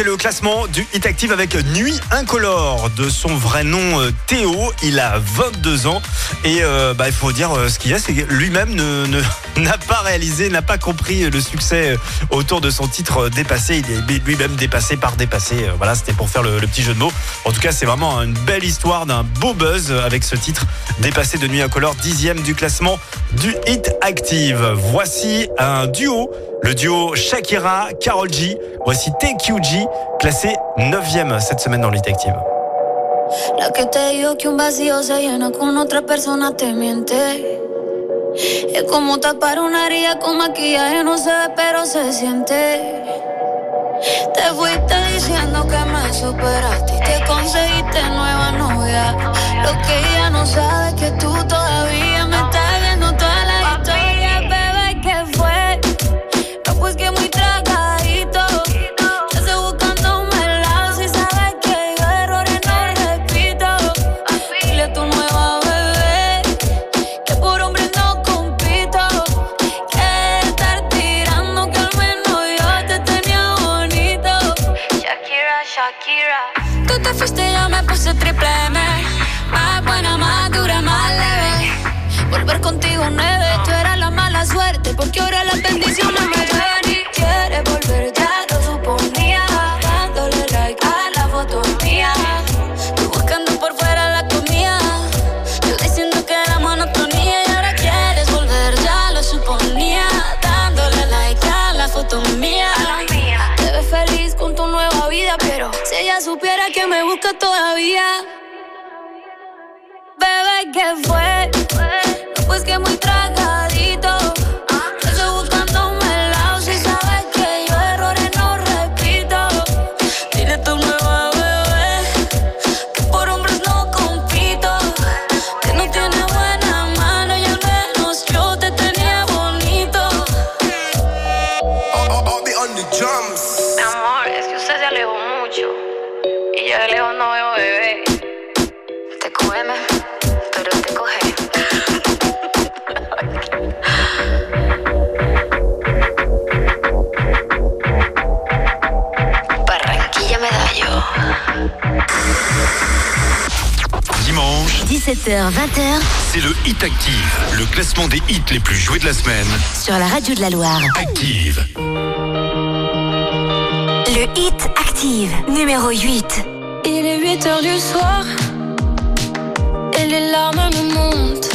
écouter classement du Hit Active avec Nuit Incolore. De son vrai nom euh, Théo, il a 22 ans. Et euh, bah, il faut dire euh, ce qu'il y a, c'est que lui-même ne- n'a pas réalisé, n'a pas compris le succès autour de son titre dépassé. Il est lui-même dépassé par dépassé. Voilà, c'était pour faire le, le petit jeu de mots. En tout cas, c'est vraiment une belle histoire d'un beau buzz avec ce titre dépassé de Nuit Incolore, dixième du classement du Hit Active. Voici un duo, le duo Shakira, Carol G. Voici TQG, classé 9e cette semaine dans Active. La que te dijo que un vacío se llena con otra persona te miente. Es como tapar una herida con maquillaje, no se ve, pero se siente. Te fuiste diciendo que me superaste y te conseguiste nueva novia. Lo que ella no sabe es que tú todavía me Bebé, que fue? Pues que muy traga 17h, 20h c'est le Hit Active, le classement des hits les plus joués de la semaine. sur la radio de la Loire. Active. Le Hit Active, numéro 8. Il est 8 heures du soir et les larmes me montent.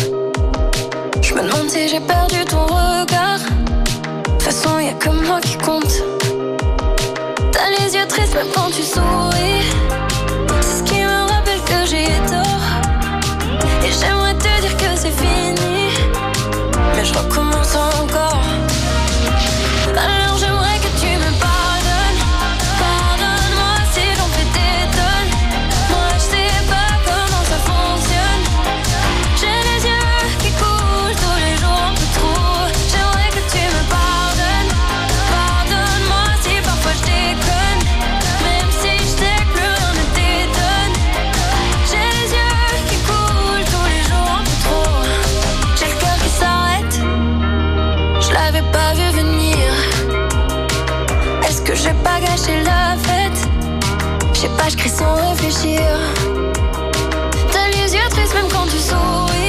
Je me demande si j'ai perdu ton regard. De toute façon, y a que moi qui compte. T'as les yeux tristes même quand tu souris. J'aimerais te dire que c'est fini. Mais je recommence encore. la fête. Je sais pas, je crie sans réfléchir. T'as les yeux tristes même quand tu souris.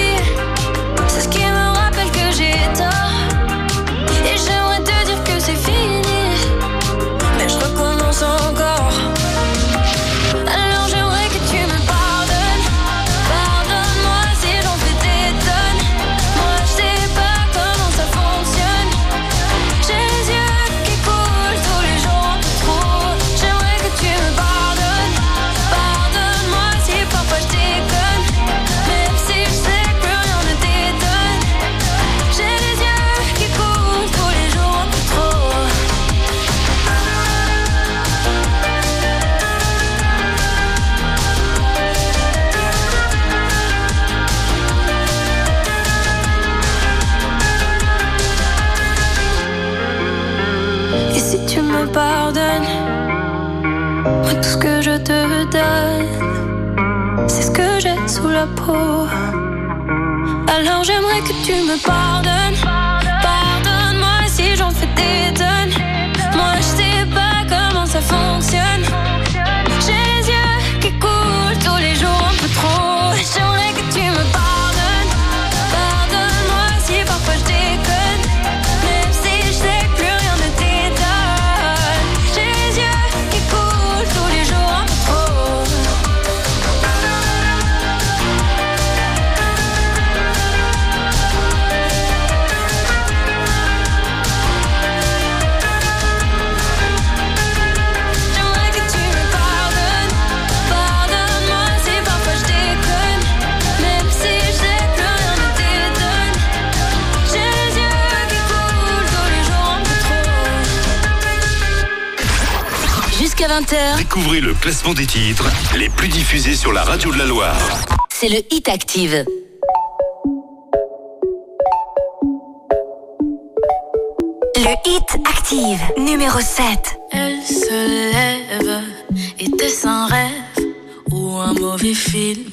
C'est ce que j'ai sous la peau. Alors j'aimerais que tu me pardonnes. 20h, Découvrez le classement des titres les plus diffusés sur la radio de la Loire. c'est le Hit Active. Le Hit Active, numéro 7. Elle se lève, était-ce un rêve ou un mauvais film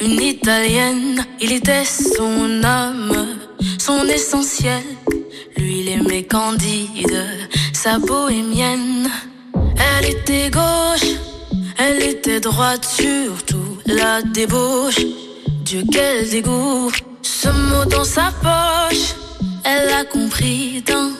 Une italienne, il était son âme, son essentiel. Lui, il aimait Candide, sa bohémienne. Surtout la débauche. Dieu, quel dégoût, ce mot dans sa poche, elle a compris d'un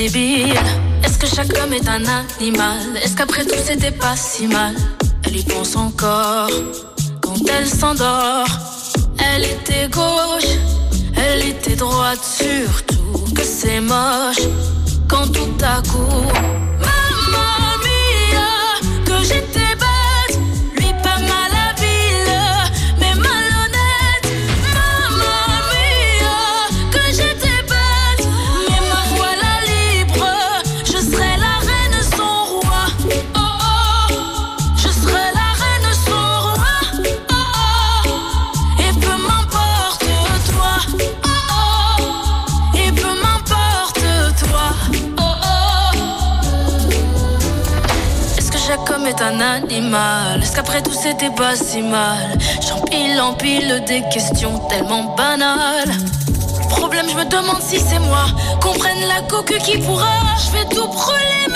Est-ce que chaque homme est un animal? Est-ce qu'après tout c'était pas si mal? Elle y pense encore quand elle s'endort. Elle était gauche, elle était droite, surtout que c'est moche quand tout à coup. Mamma mia, que j'étais est un animal. Est-ce qu'après tout c'était pas si mal? J'empile, empile des questions tellement banales. Problème, je me demande si c'est moi. Comprenne la coque qui pourra. Je vais tout brûler,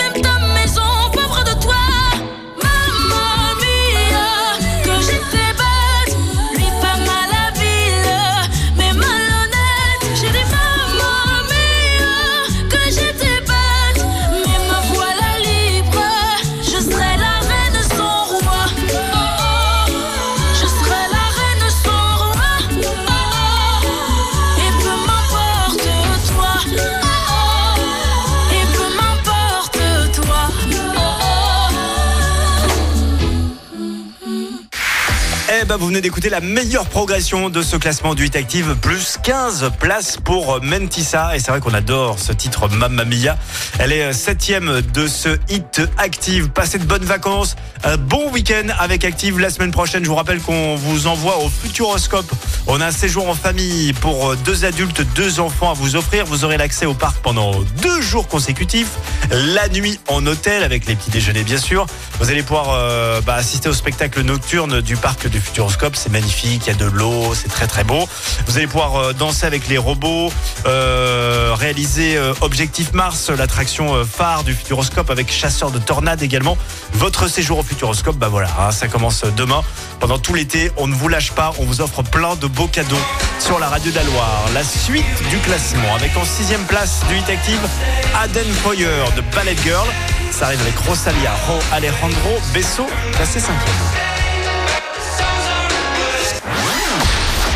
Eh ben, vous venez d'écouter la meilleure progression de ce classement du Hit Active, plus 15 places pour Mentissa. Et c'est vrai qu'on adore ce titre Mamma Mia. Elle est euh, septième de ce Hit Active. Passez de bonnes vacances, un bon week-end avec Active. La semaine prochaine, je vous rappelle qu'on vous envoie au Futuroscope. On a un séjour en famille pour euh, deux adultes, deux enfants à vous offrir. Vous aurez l'accès au parc pendant deux jours consécutifs. La nuit en hôtel avec les petits déjeuners, bien sûr. Vous allez pouvoir euh, bah, assister au spectacle nocturne du parc du Futuroscope. C'est magnifique, il y a de l'eau, c'est très très beau. Vous allez pouvoir euh, danser avec les robots, euh, réaliser euh, Objectif Mars, l'attraction phare du Futuroscope avec chasseur de tornades également. Votre séjour au Futuroscope, bah voilà, hein, ça commence demain. Pendant tout l'été, on ne vous lâche pas, on vous offre plein de beaux cadeaux sur la radio de la. La suite du classement avec en sixième place du Hit Active, Aden Foyer de Ballet Girl. Ça arrive avec Rosalia, Ro Alejandro Besso, classé cinquième.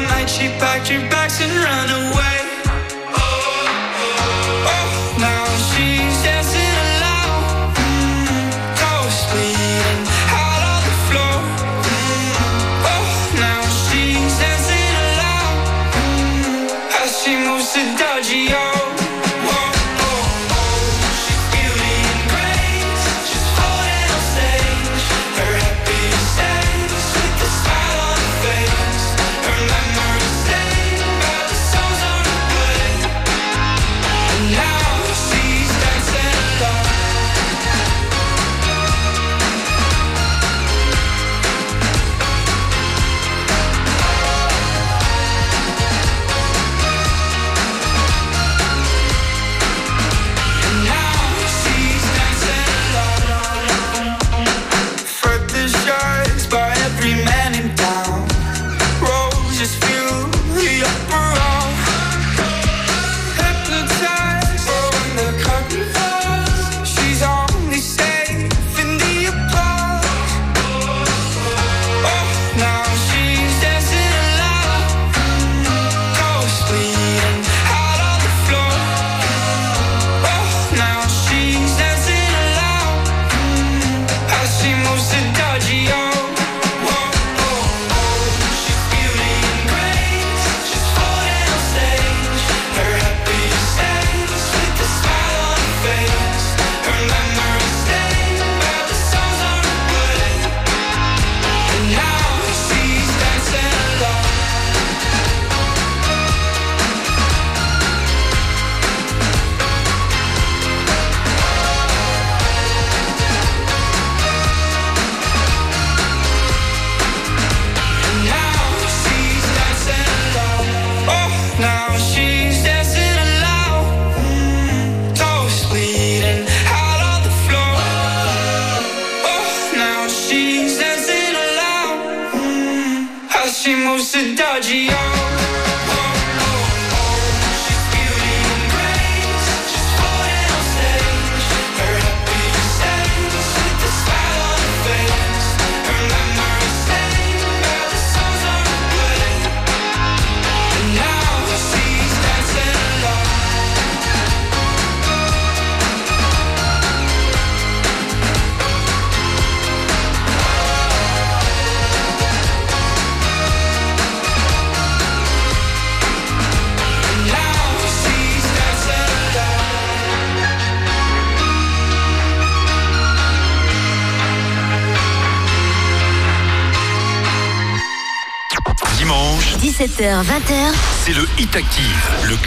One night she packed her bags and ran away. Oh, now she's dancing alone. Mm, out on the floor. Mm, oh, now she's dancing alone. Mm, as she moves to.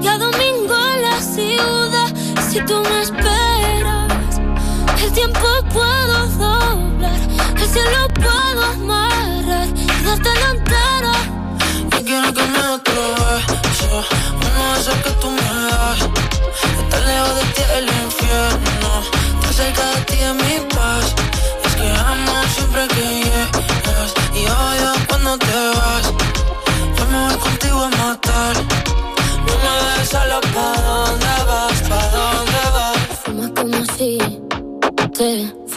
Y a domingo en la ciudad. Si tú me esperas, el tiempo puedo doblar.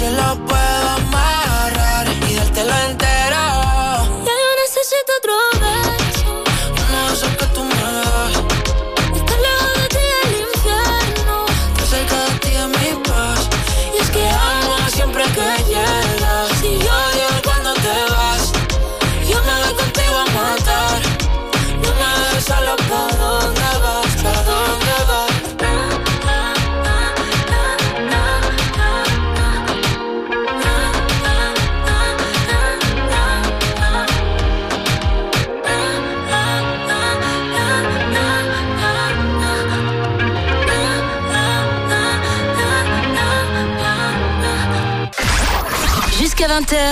se lo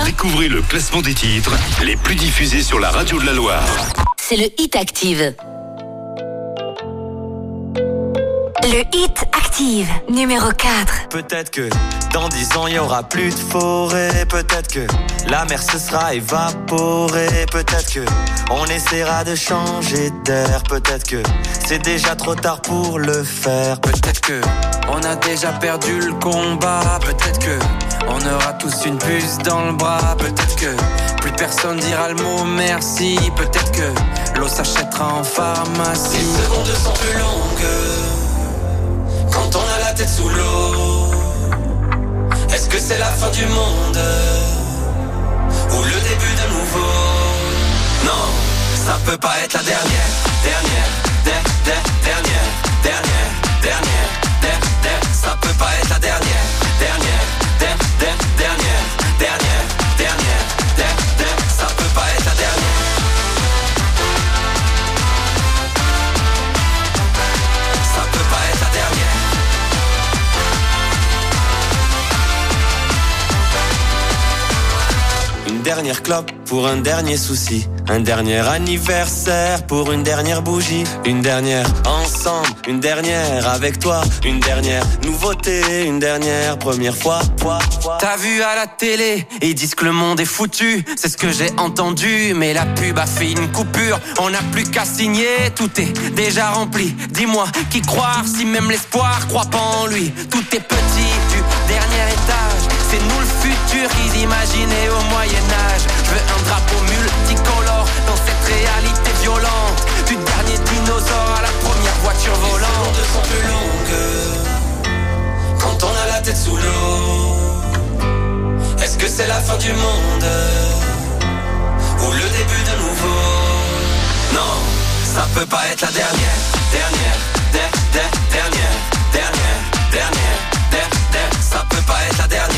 Découvrez le classement des titres les plus diffusés sur la radio de la Loire. C'est le Hit Active. Le Hit Active, numéro 4. Peut-être que dans 10 ans, il n'y aura plus de forêt. Peut-être que la mer se sera évaporée. Peut-être que on essaiera de changer d'air. Peut-être que c'est déjà trop tard pour le faire. Peut-être que on a déjà perdu le combat. Peut-être que on aura tous une puce dans le bras. Peut-être que plus personne dira le mot merci. Peut-être que l'eau s'achètera en pharmacie. Les secondes sont plus longues quand on a la tête sous l'eau. Est-ce que c'est la fin du monde ou le début d'un nouveau? Non, ça peut pas être la dernière, dernière, der- der- dernière, dernière, dernière, der- der- ça peut pas être la dernière, dernière clope pour un dernier souci. Un dernier anniversaire pour une dernière bougie. Une dernière ensemble, une dernière avec toi. Une dernière nouveauté, une dernière première fois. fois. T'as vu à la télé, ils disent que le monde est foutu, c'est ce que j'ai entendu, mais la pub a fait une coupure, on n'a plus qu'à signer, tout est déjà rempli. Dis-moi, qui croire si même l'espoir croit pas en lui? Tout est petit du dernier étage, c'est nous le futur qu'ils imaginaient au Moyen-Âge. Je veux un drapeau multicolore dans cette réalité violente, du dernier dinosaure à la première voiture Les volante. secondes sont plus longues quand on a la tête sous l'eau. Est-ce que c'est la fin du monde ou le début d'un nouveau? Non, ça peut pas être la dernière, dernière, der- der- dernière, dernière, dernière, der- der- ça peut pas être la dernière,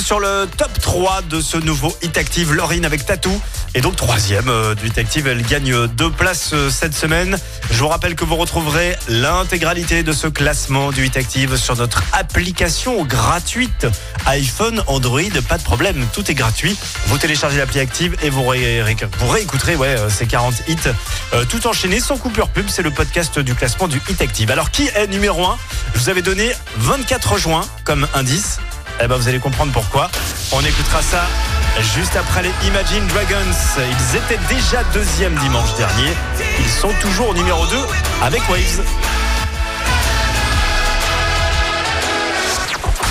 Sur le top 3 de ce nouveau Hit Active. Avec Tatou et donc troisième euh, du Hit Active. Elle gagne deux places euh, cette semaine. Je vous rappelle que vous retrouverez l'intégralité de ce classement du Hit Active sur notre application gratuite iPhone, Android. Pas de problème, tout est gratuit. Vous téléchargez l'appli Active et vous, ré- ré- vous réécouterez ouais, euh, ces 40 hits euh, tout enchaîné sans coupure pub. C'est le podcast du classement du Hit Active. Alors qui est numéro 1 Je vous avais donné 24 juin comme indice. Eh ben, vous allez comprendre pourquoi. On écoutera ça juste après les Imagine Dragons. Ils étaient déjà deuxième dimanche dernier. Ils sont toujours au numéro 2 avec Waves.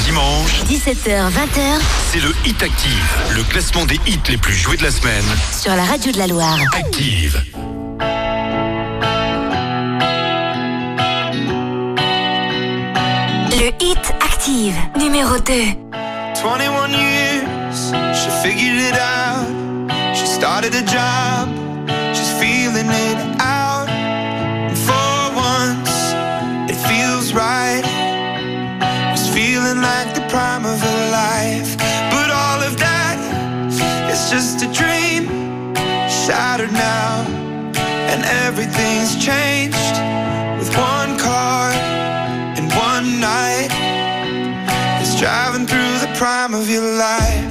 Dimanche, 17h, 20h c'est le Hit Active, le classement des hits les plus joués de la semaine. sur la radio de la Loire. Active. Le Hit Active, numéro 2. 21 years, she figured it out. She started a job, she's feeling it out. And for once, it feels right. It's feeling like the prime of her life. But all of that is just a dream, shattered now. And everything's changed of your life.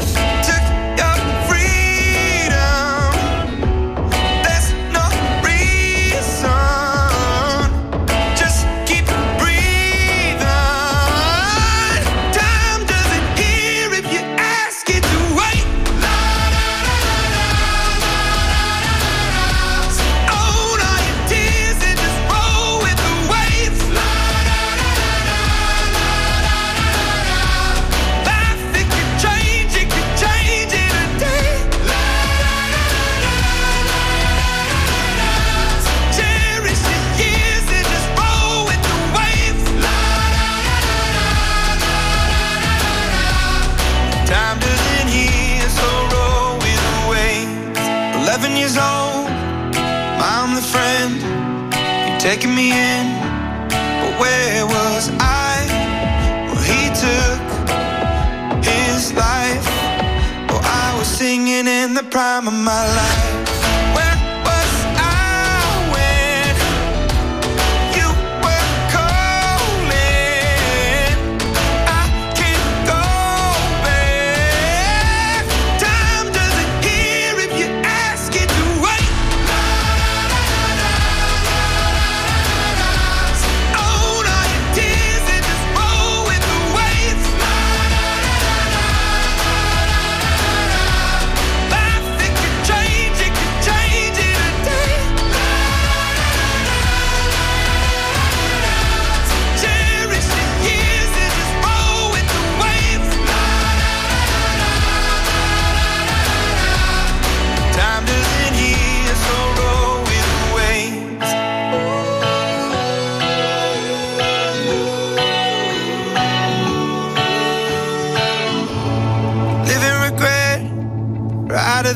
Prime of my life.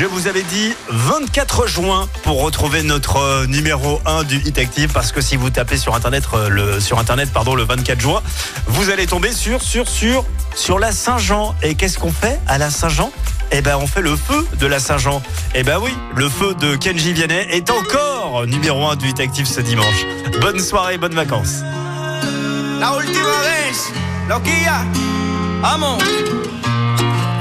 Je vous avais dit 24 juin pour retrouver notre euh, numéro 1 du Hit Active parce que si vous tapez sur internet euh, le sur internet pardon le 24 juin, vous allez tomber sur sur sur sur la Saint-Jean et qu'est-ce qu'on fait à la Saint-Jean? Eh ben, on fait le feu de la Saint-Jean. Eh ben oui, le feu de Kenji Vianney est encore numéro 1 du Hit Active ce dimanche. Bonne soirée, bonnes vacances. La última vez.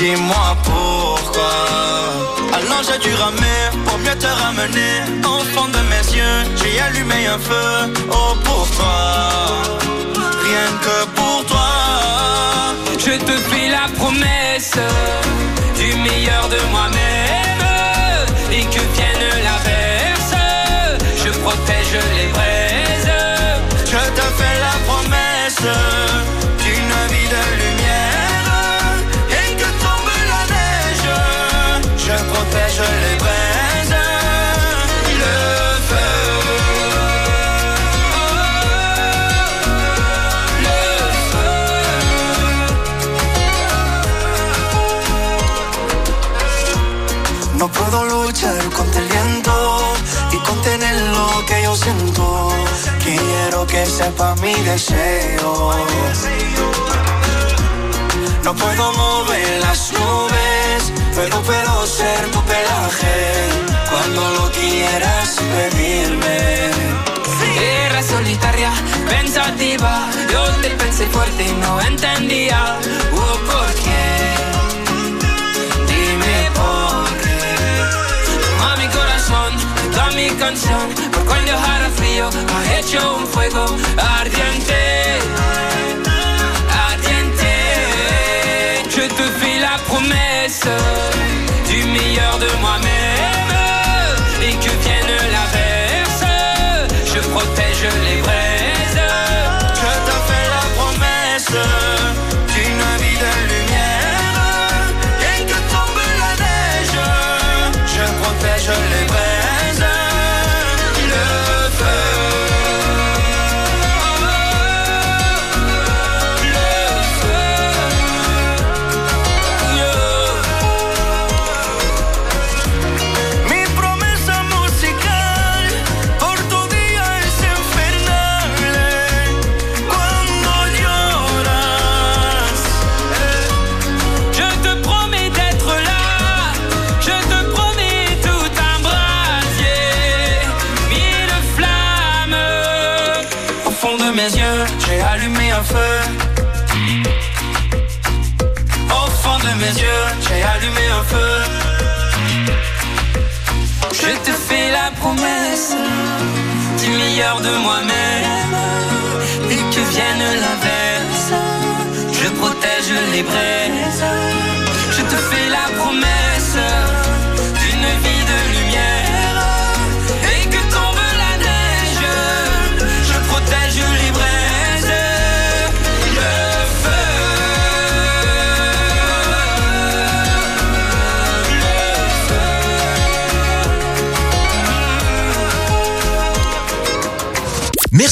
Dis-moi pourquoi. Alors j'ai dû pour mieux te ramener. Au fond de mes yeux, j'ai allumé un feu. Oh, pour toi. Rien que pour toi. Je te fais la promesse du meilleur de moi-même et que vienne l'averse, je protège les braises. Je te fais la promesse Le feu. No puedo luchar contra el viento y contener lo que yo siento. Quiero que sepa mi deseo. No puedo mover las nubes pero puedo ser tu pelaje. Cuando lo quieras pedirme. Era solitaria, pensativa. Yo te pensé fuerte y no entendía. Oh, ¿por qué? Dime por qué. Toma mi corazón, toda mi canción. Por cuando hará frío, ha hecho un fuego. Ardiente. Du meilleur de moi-même. De moi-même et que vienne l'averse. Je protège les braises. Je te fais la promesse